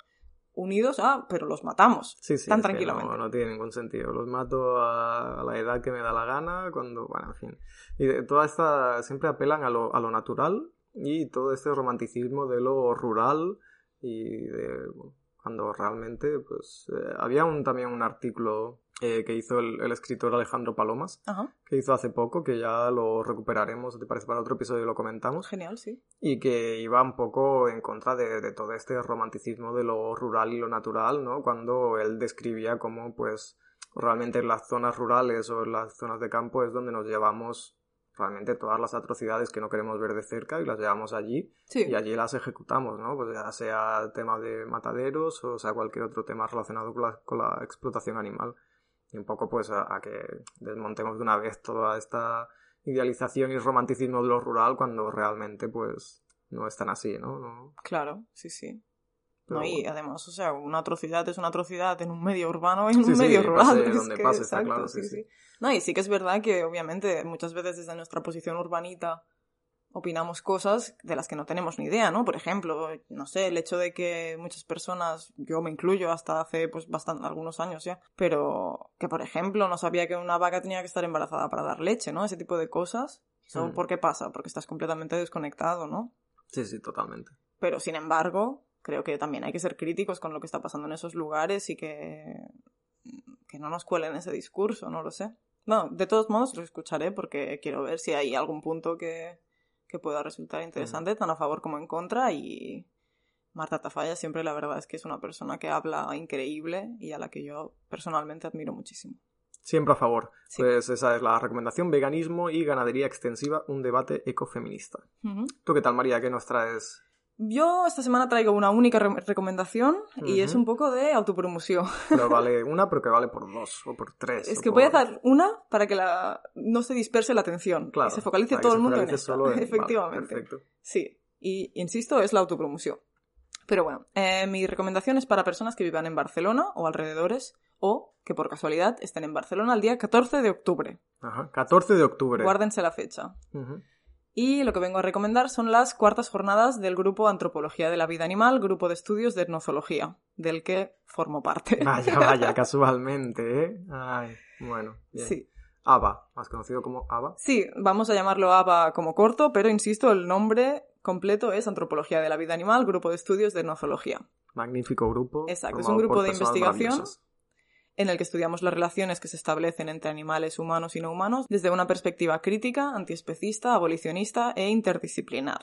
Speaker 1: unidos a, pero los matamos.
Speaker 2: Sí, sí,
Speaker 1: tan
Speaker 2: es
Speaker 1: tranquilamente.
Speaker 2: No, no tiene ningún sentido. Los mato a, la edad que me da la gana, cuando, bueno, en fin. Y toda esta, siempre apelan a lo, a lo natural y todo este romanticismo de lo rural y de, bueno, cuando realmente, pues, eh, había un, también un artículo eh, que hizo el, el escritor Alejandro Palomas,
Speaker 1: Ajá,
Speaker 2: que hizo hace poco, que ya lo recuperaremos, ¿te parece? Para otro episodio lo comentamos
Speaker 1: genial, sí.
Speaker 2: y que iba un poco en contra de, de todo este romanticismo de lo rural y lo natural, ¿no? Cuando él describía cómo, pues, realmente en las zonas rurales o en las zonas de campo es donde nos llevamos realmente todas las atrocidades que no queremos ver de cerca y las llevamos allí
Speaker 1: Sí,
Speaker 2: y allí las ejecutamos, ¿no? Pues ya sea el tema de mataderos o sea cualquier otro tema relacionado con la, con la explotación animal. Y un poco pues a, a que desmontemos de una vez toda esta idealización y romanticismo de lo rural cuando realmente pues no es tan así, ¿no? No-
Speaker 1: claro, sí, sí.
Speaker 2: Pero
Speaker 1: No, y
Speaker 2: bueno.
Speaker 1: además, o sea, una atrocidad es una atrocidad en un medio urbano y en
Speaker 2: Sí,
Speaker 1: un
Speaker 2: sí,
Speaker 1: medio rural.
Speaker 2: pase
Speaker 1: es
Speaker 2: donde
Speaker 1: que,
Speaker 2: pase, está
Speaker 1: exacto,
Speaker 2: claro, sí, sí.
Speaker 1: No, y sí que es verdad que obviamente muchas veces desde nuestra posición urbanita opinamos cosas de las que no tenemos ni idea, ¿no? Por ejemplo, no sé, el hecho de que muchas personas, yo me incluyo hasta hace pues bastante, algunos años ya, pero que por ejemplo no sabía que una vaca tenía que estar embarazada para dar leche, ¿no? Ese tipo de cosas. ¿Eso
Speaker 2: Mm.
Speaker 1: por qué pasa? Porque estás completamente desconectado, ¿no?
Speaker 2: Sí, sí, totalmente.
Speaker 1: Pero sin embargo, creo que también hay que ser críticos con lo que está pasando en esos lugares y que, que no nos cuelen ese discurso, no lo sé. No, de todos modos lo escucharé porque quiero ver si hay algún punto que, que pueda resultar interesante, tan a favor como en contra. Y Marta Tafalla siempre la verdad es que es una persona que habla increíble y a la que yo personalmente admiro muchísimo.
Speaker 2: Siempre a favor. Pues esa es la recomendación. Veganismo y ganadería extensiva, un debate ecofeminista. ¿Tú qué tal, María? ¿Qué nos traes
Speaker 1: yo esta semana traigo una única recomendación y es un poco de autopromoción.
Speaker 2: Pero vale una, pero que vale por dos o por tres.
Speaker 1: Es que voy a dar una para que la... no se disperse la atención.
Speaker 2: Claro.
Speaker 1: Y se focalice todo el mundo en eso. Efectivamente. sí. Y insisto, es la autopromoción. Pero bueno, eh, mi recomendación es para personas que vivan en Barcelona o alrededores o que por casualidad estén en Barcelona el día 14 de octubre.
Speaker 2: Ajá, 14 de octubre.
Speaker 1: Guárdense la fecha. Y lo que vengo a recomendar son las cuartas jornadas del grupo Antropología de la Vida Animal, grupo de estudios de etnozoología, del que formo parte.
Speaker 2: Vaya, vaya, casualmente, ¿eh? Ay, bueno. Bien. Sí. ABA, más conocido como ABA.
Speaker 1: Sí, vamos a llamarlo ABA como corto, pero insisto, el nombre completo es Antropología de la Vida Animal, grupo de estudios de etnozoología.
Speaker 2: Magnífico grupo.
Speaker 1: Exacto, es un grupo de investigación en el que estudiamos las relaciones que se establecen entre animales humanos y no humanos desde una perspectiva crítica, antiespecista, abolicionista e interdisciplinar.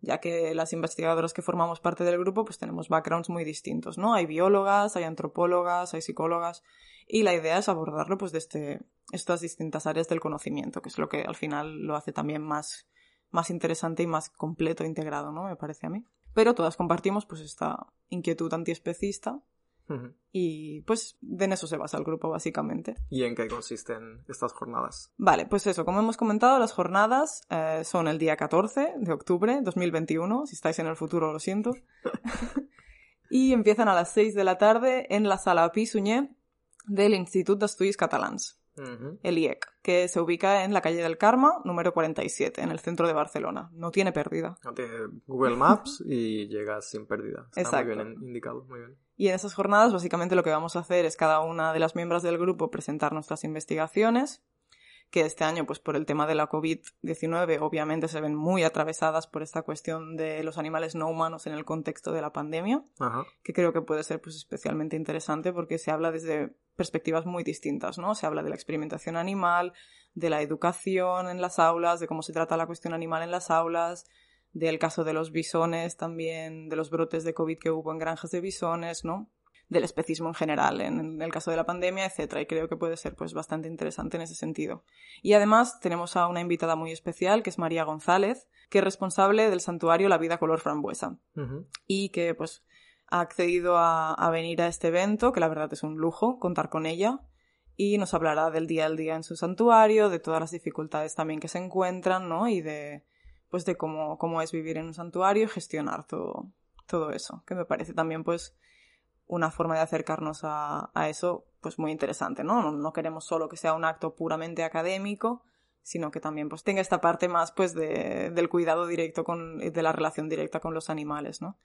Speaker 1: Ya que las investigadoras que formamos parte del grupo pues tenemos backgrounds muy distintos, ¿no? Hay biólogas, hay antropólogas, hay psicólogas y la idea es abordarlo pues desde estas distintas áreas del conocimiento, que es lo que al final lo hace también más, más interesante y más completo e integrado, ¿no? Me parece a mí. Pero todas compartimos pues esta inquietud antiespecista y pues en eso se basa el grupo básicamente.
Speaker 2: ¿Y en qué consisten estas jornadas?
Speaker 1: Vale, pues eso, como hemos comentado, las jornadas eh, son el día 14 de octubre 2021, si estáis en el futuro lo siento. y empiezan a las 6 de la tarde en la sala Pisuñé del Institut d'Estudis Catalans el IEC, que se ubica en la calle del Karma, número 47, en el centro de Barcelona. No tiene pérdida.
Speaker 2: No tiene Google Maps y llegas sin pérdida. Está muy bien indicado, muy bien.
Speaker 1: Y en esas jornadas, básicamente lo que vamos a hacer es cada una de las miembros del grupo presentar nuestras investigaciones, que este año, pues por el tema de la COVID-19, obviamente se ven muy atravesadas por esta cuestión de los animales no humanos en el contexto de la pandemia, que creo que puede ser pues especialmente interesante porque se habla desde perspectivas muy distintas, ¿no? Se habla de la experimentación animal, de la educación en las aulas, de cómo se trata la cuestión animal en las aulas, del caso de los bisones también, de los brotes de COVID que hubo en granjas de bisones, ¿no? Del especismo en general, en el caso de la pandemia, etcétera, y creo que puede ser pues bastante interesante en ese sentido. Y además tenemos a una invitada muy especial, que es María González, que es responsable del santuario La Vida Color Frambuesa. Y que pues ha accedido a, venir a este evento, que la verdad es un lujo contar con ella, y nos hablará del día al día en su santuario, de todas las dificultades también que se encuentran, ¿no? Y de, pues de cómo, cómo es vivir en un santuario y gestionar todo, todo eso, que me parece también, pues, una forma de acercarnos a, a eso, pues muy interesante, ¿no? ¿no? No queremos solo que sea un acto puramente académico, sino que también pues tenga esta parte más pues de, del cuidado directo con, de la relación directa con los animales, ¿no?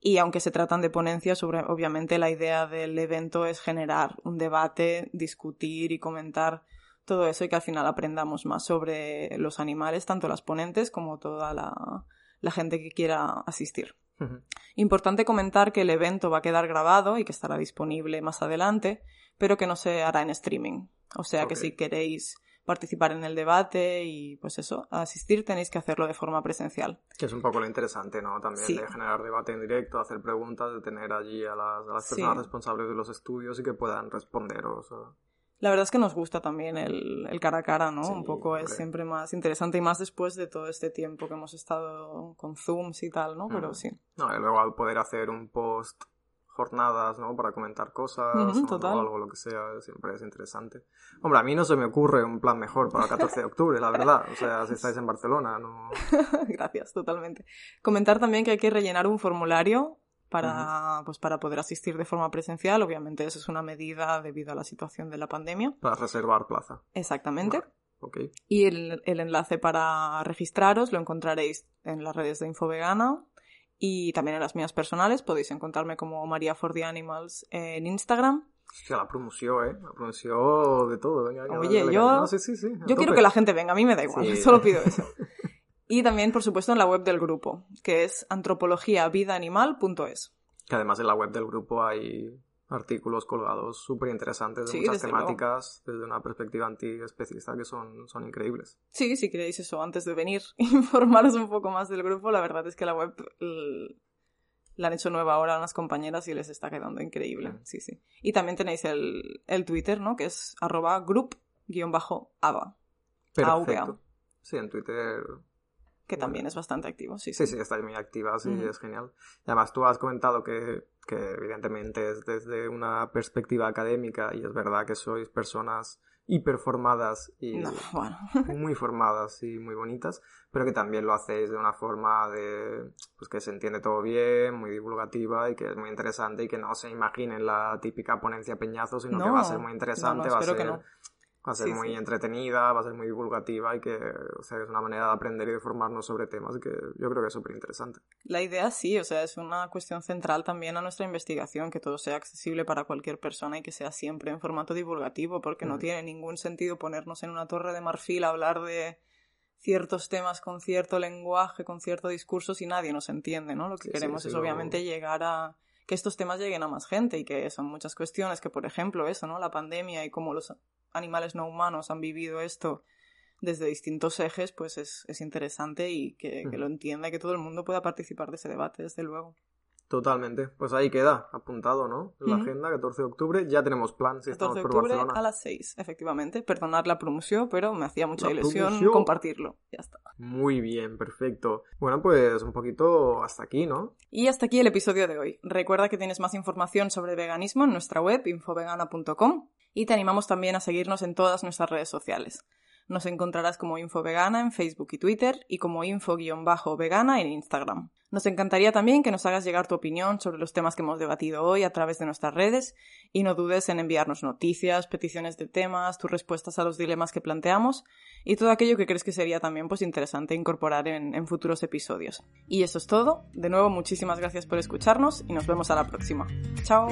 Speaker 1: Y aunque se tratan de ponencias, sobre, obviamente la idea del evento es generar un debate, discutir y comentar todo eso y que al final aprendamos más sobre los animales, tanto las ponentes como toda la, la gente que quiera asistir. Importante comentar que el evento va a quedar grabado y que estará disponible más adelante, pero que no se hará en streaming. O sea que si queréis participar en el debate y pues eso, asistir tenéis que hacerlo de forma presencial.
Speaker 2: Que es un poco lo interesante, ¿no? También de generar debate en directo, hacer preguntas, de tener allí a las, personas responsables de los estudios y que puedan responderos.
Speaker 1: La verdad es que nos gusta también el, el cara a cara, ¿no? un poco es siempre más interesante y más después de todo este tiempo que hemos estado con Zooms y tal, ¿no? Pero sí.
Speaker 2: No, y luego al poder hacer un post jornadas, ¿no? Para comentar cosas o algo, lo que sea, siempre es interesante. Hombre, a mí no se me ocurre un plan mejor para el 14 de octubre, la verdad. O sea, si estáis en Barcelona, no...
Speaker 1: Gracias, totalmente. Comentar también que hay que rellenar un formulario para, pues para poder asistir de forma presencial. Obviamente eso es una medida debido a la situación de la pandemia.
Speaker 2: Para reservar plaza.
Speaker 1: Exactamente. Y el, el enlace para registraros lo encontraréis en las redes de Infovegana y también en las mías personales podéis encontrarme como María for the Animals en Instagram.
Speaker 2: Hostia, la promoción, ¿eh? La promoción de todo. Venga,
Speaker 1: Oye, yo, yo quiero que la gente venga, a mí me da igual, solo pido eso. Y también, por supuesto, en la web del grupo, que es antropologiavidaanimal.es.
Speaker 2: Que además en la web del grupo hay artículos colgados súper interesantes de muchas temáticas desde una perspectiva anti-especista que son, son increíbles.
Speaker 1: Sí, si queréis eso, antes de venir, informaros un poco más del grupo, la verdad es que la web la han hecho nueva ahora unas compañeras y les está quedando increíble. Sí, sí. Y también tenéis el, el Twitter, ¿no? Que es arroba group-ava.
Speaker 2: Perfecto. Sí, en Twitter
Speaker 1: que también es bastante activo, sí.
Speaker 2: Sí, sí, estáis muy activas y es genial. Y además tú has comentado que, que, evidentemente es desde una perspectiva académica y es verdad que sois personas hiperformadas y muy formadas y muy bonitas, pero que también lo hacéis de una forma de pues que se entiende todo bien, muy divulgativa y que es muy interesante y que no se imaginen la típica ponencia peñazo, sino que va a ser muy interesante, va a ser Va a ser muy entretenida, va a ser muy divulgativa y que o sea, es una manera de aprender y de formarnos sobre temas que yo creo que es súper interesante.
Speaker 1: La idea sí, o sea, es una cuestión central también a nuestra investigación, que todo sea accesible para cualquier persona y que sea siempre en formato divulgativo, porque no tiene ningún sentido ponernos en una torre de marfil a hablar de ciertos temas con cierto lenguaje, con cierto discurso, si nadie nos entiende, ¿no? Lo que queremos es obviamente llegar a que estos temas lleguen a más gente y que son muchas cuestiones que, por ejemplo, eso, ¿no? La pandemia y cómo los animales no humanos han vivido esto desde distintos ejes, pues es, es interesante y que, que, lo entienda y que todo el mundo pueda participar de ese debate, desde luego.
Speaker 2: Totalmente. Pues ahí queda, apuntado, ¿no? En la agenda, 14 de octubre. Ya tenemos plan si 14
Speaker 1: de octubre a las 6, efectivamente. Perdonad la promoción, pero me hacía mucha ilusión compartirlo. Ya está.
Speaker 2: Muy bien, perfecto. Bueno, pues un poquito hasta aquí, ¿no?
Speaker 1: Y hasta aquí el episodio de hoy. Recuerda que tienes más información sobre veganismo en nuestra web infovegana.com y te animamos también a seguirnos en todas nuestras redes sociales. Nos encontrarás como Infovegana en Facebook y Twitter y como info-vegana en Instagram. Nos encantaría también que nos hagas llegar tu opinión sobre los temas que hemos debatido hoy a través de nuestras redes y no dudes en enviarnos noticias, peticiones de temas, tus respuestas a los dilemas que planteamos y todo aquello que crees que sería también pues interesante incorporar en, en futuros episodios. Y eso es todo. De nuevo, muchísimas gracias por escucharnos y nos vemos a la próxima. Chao.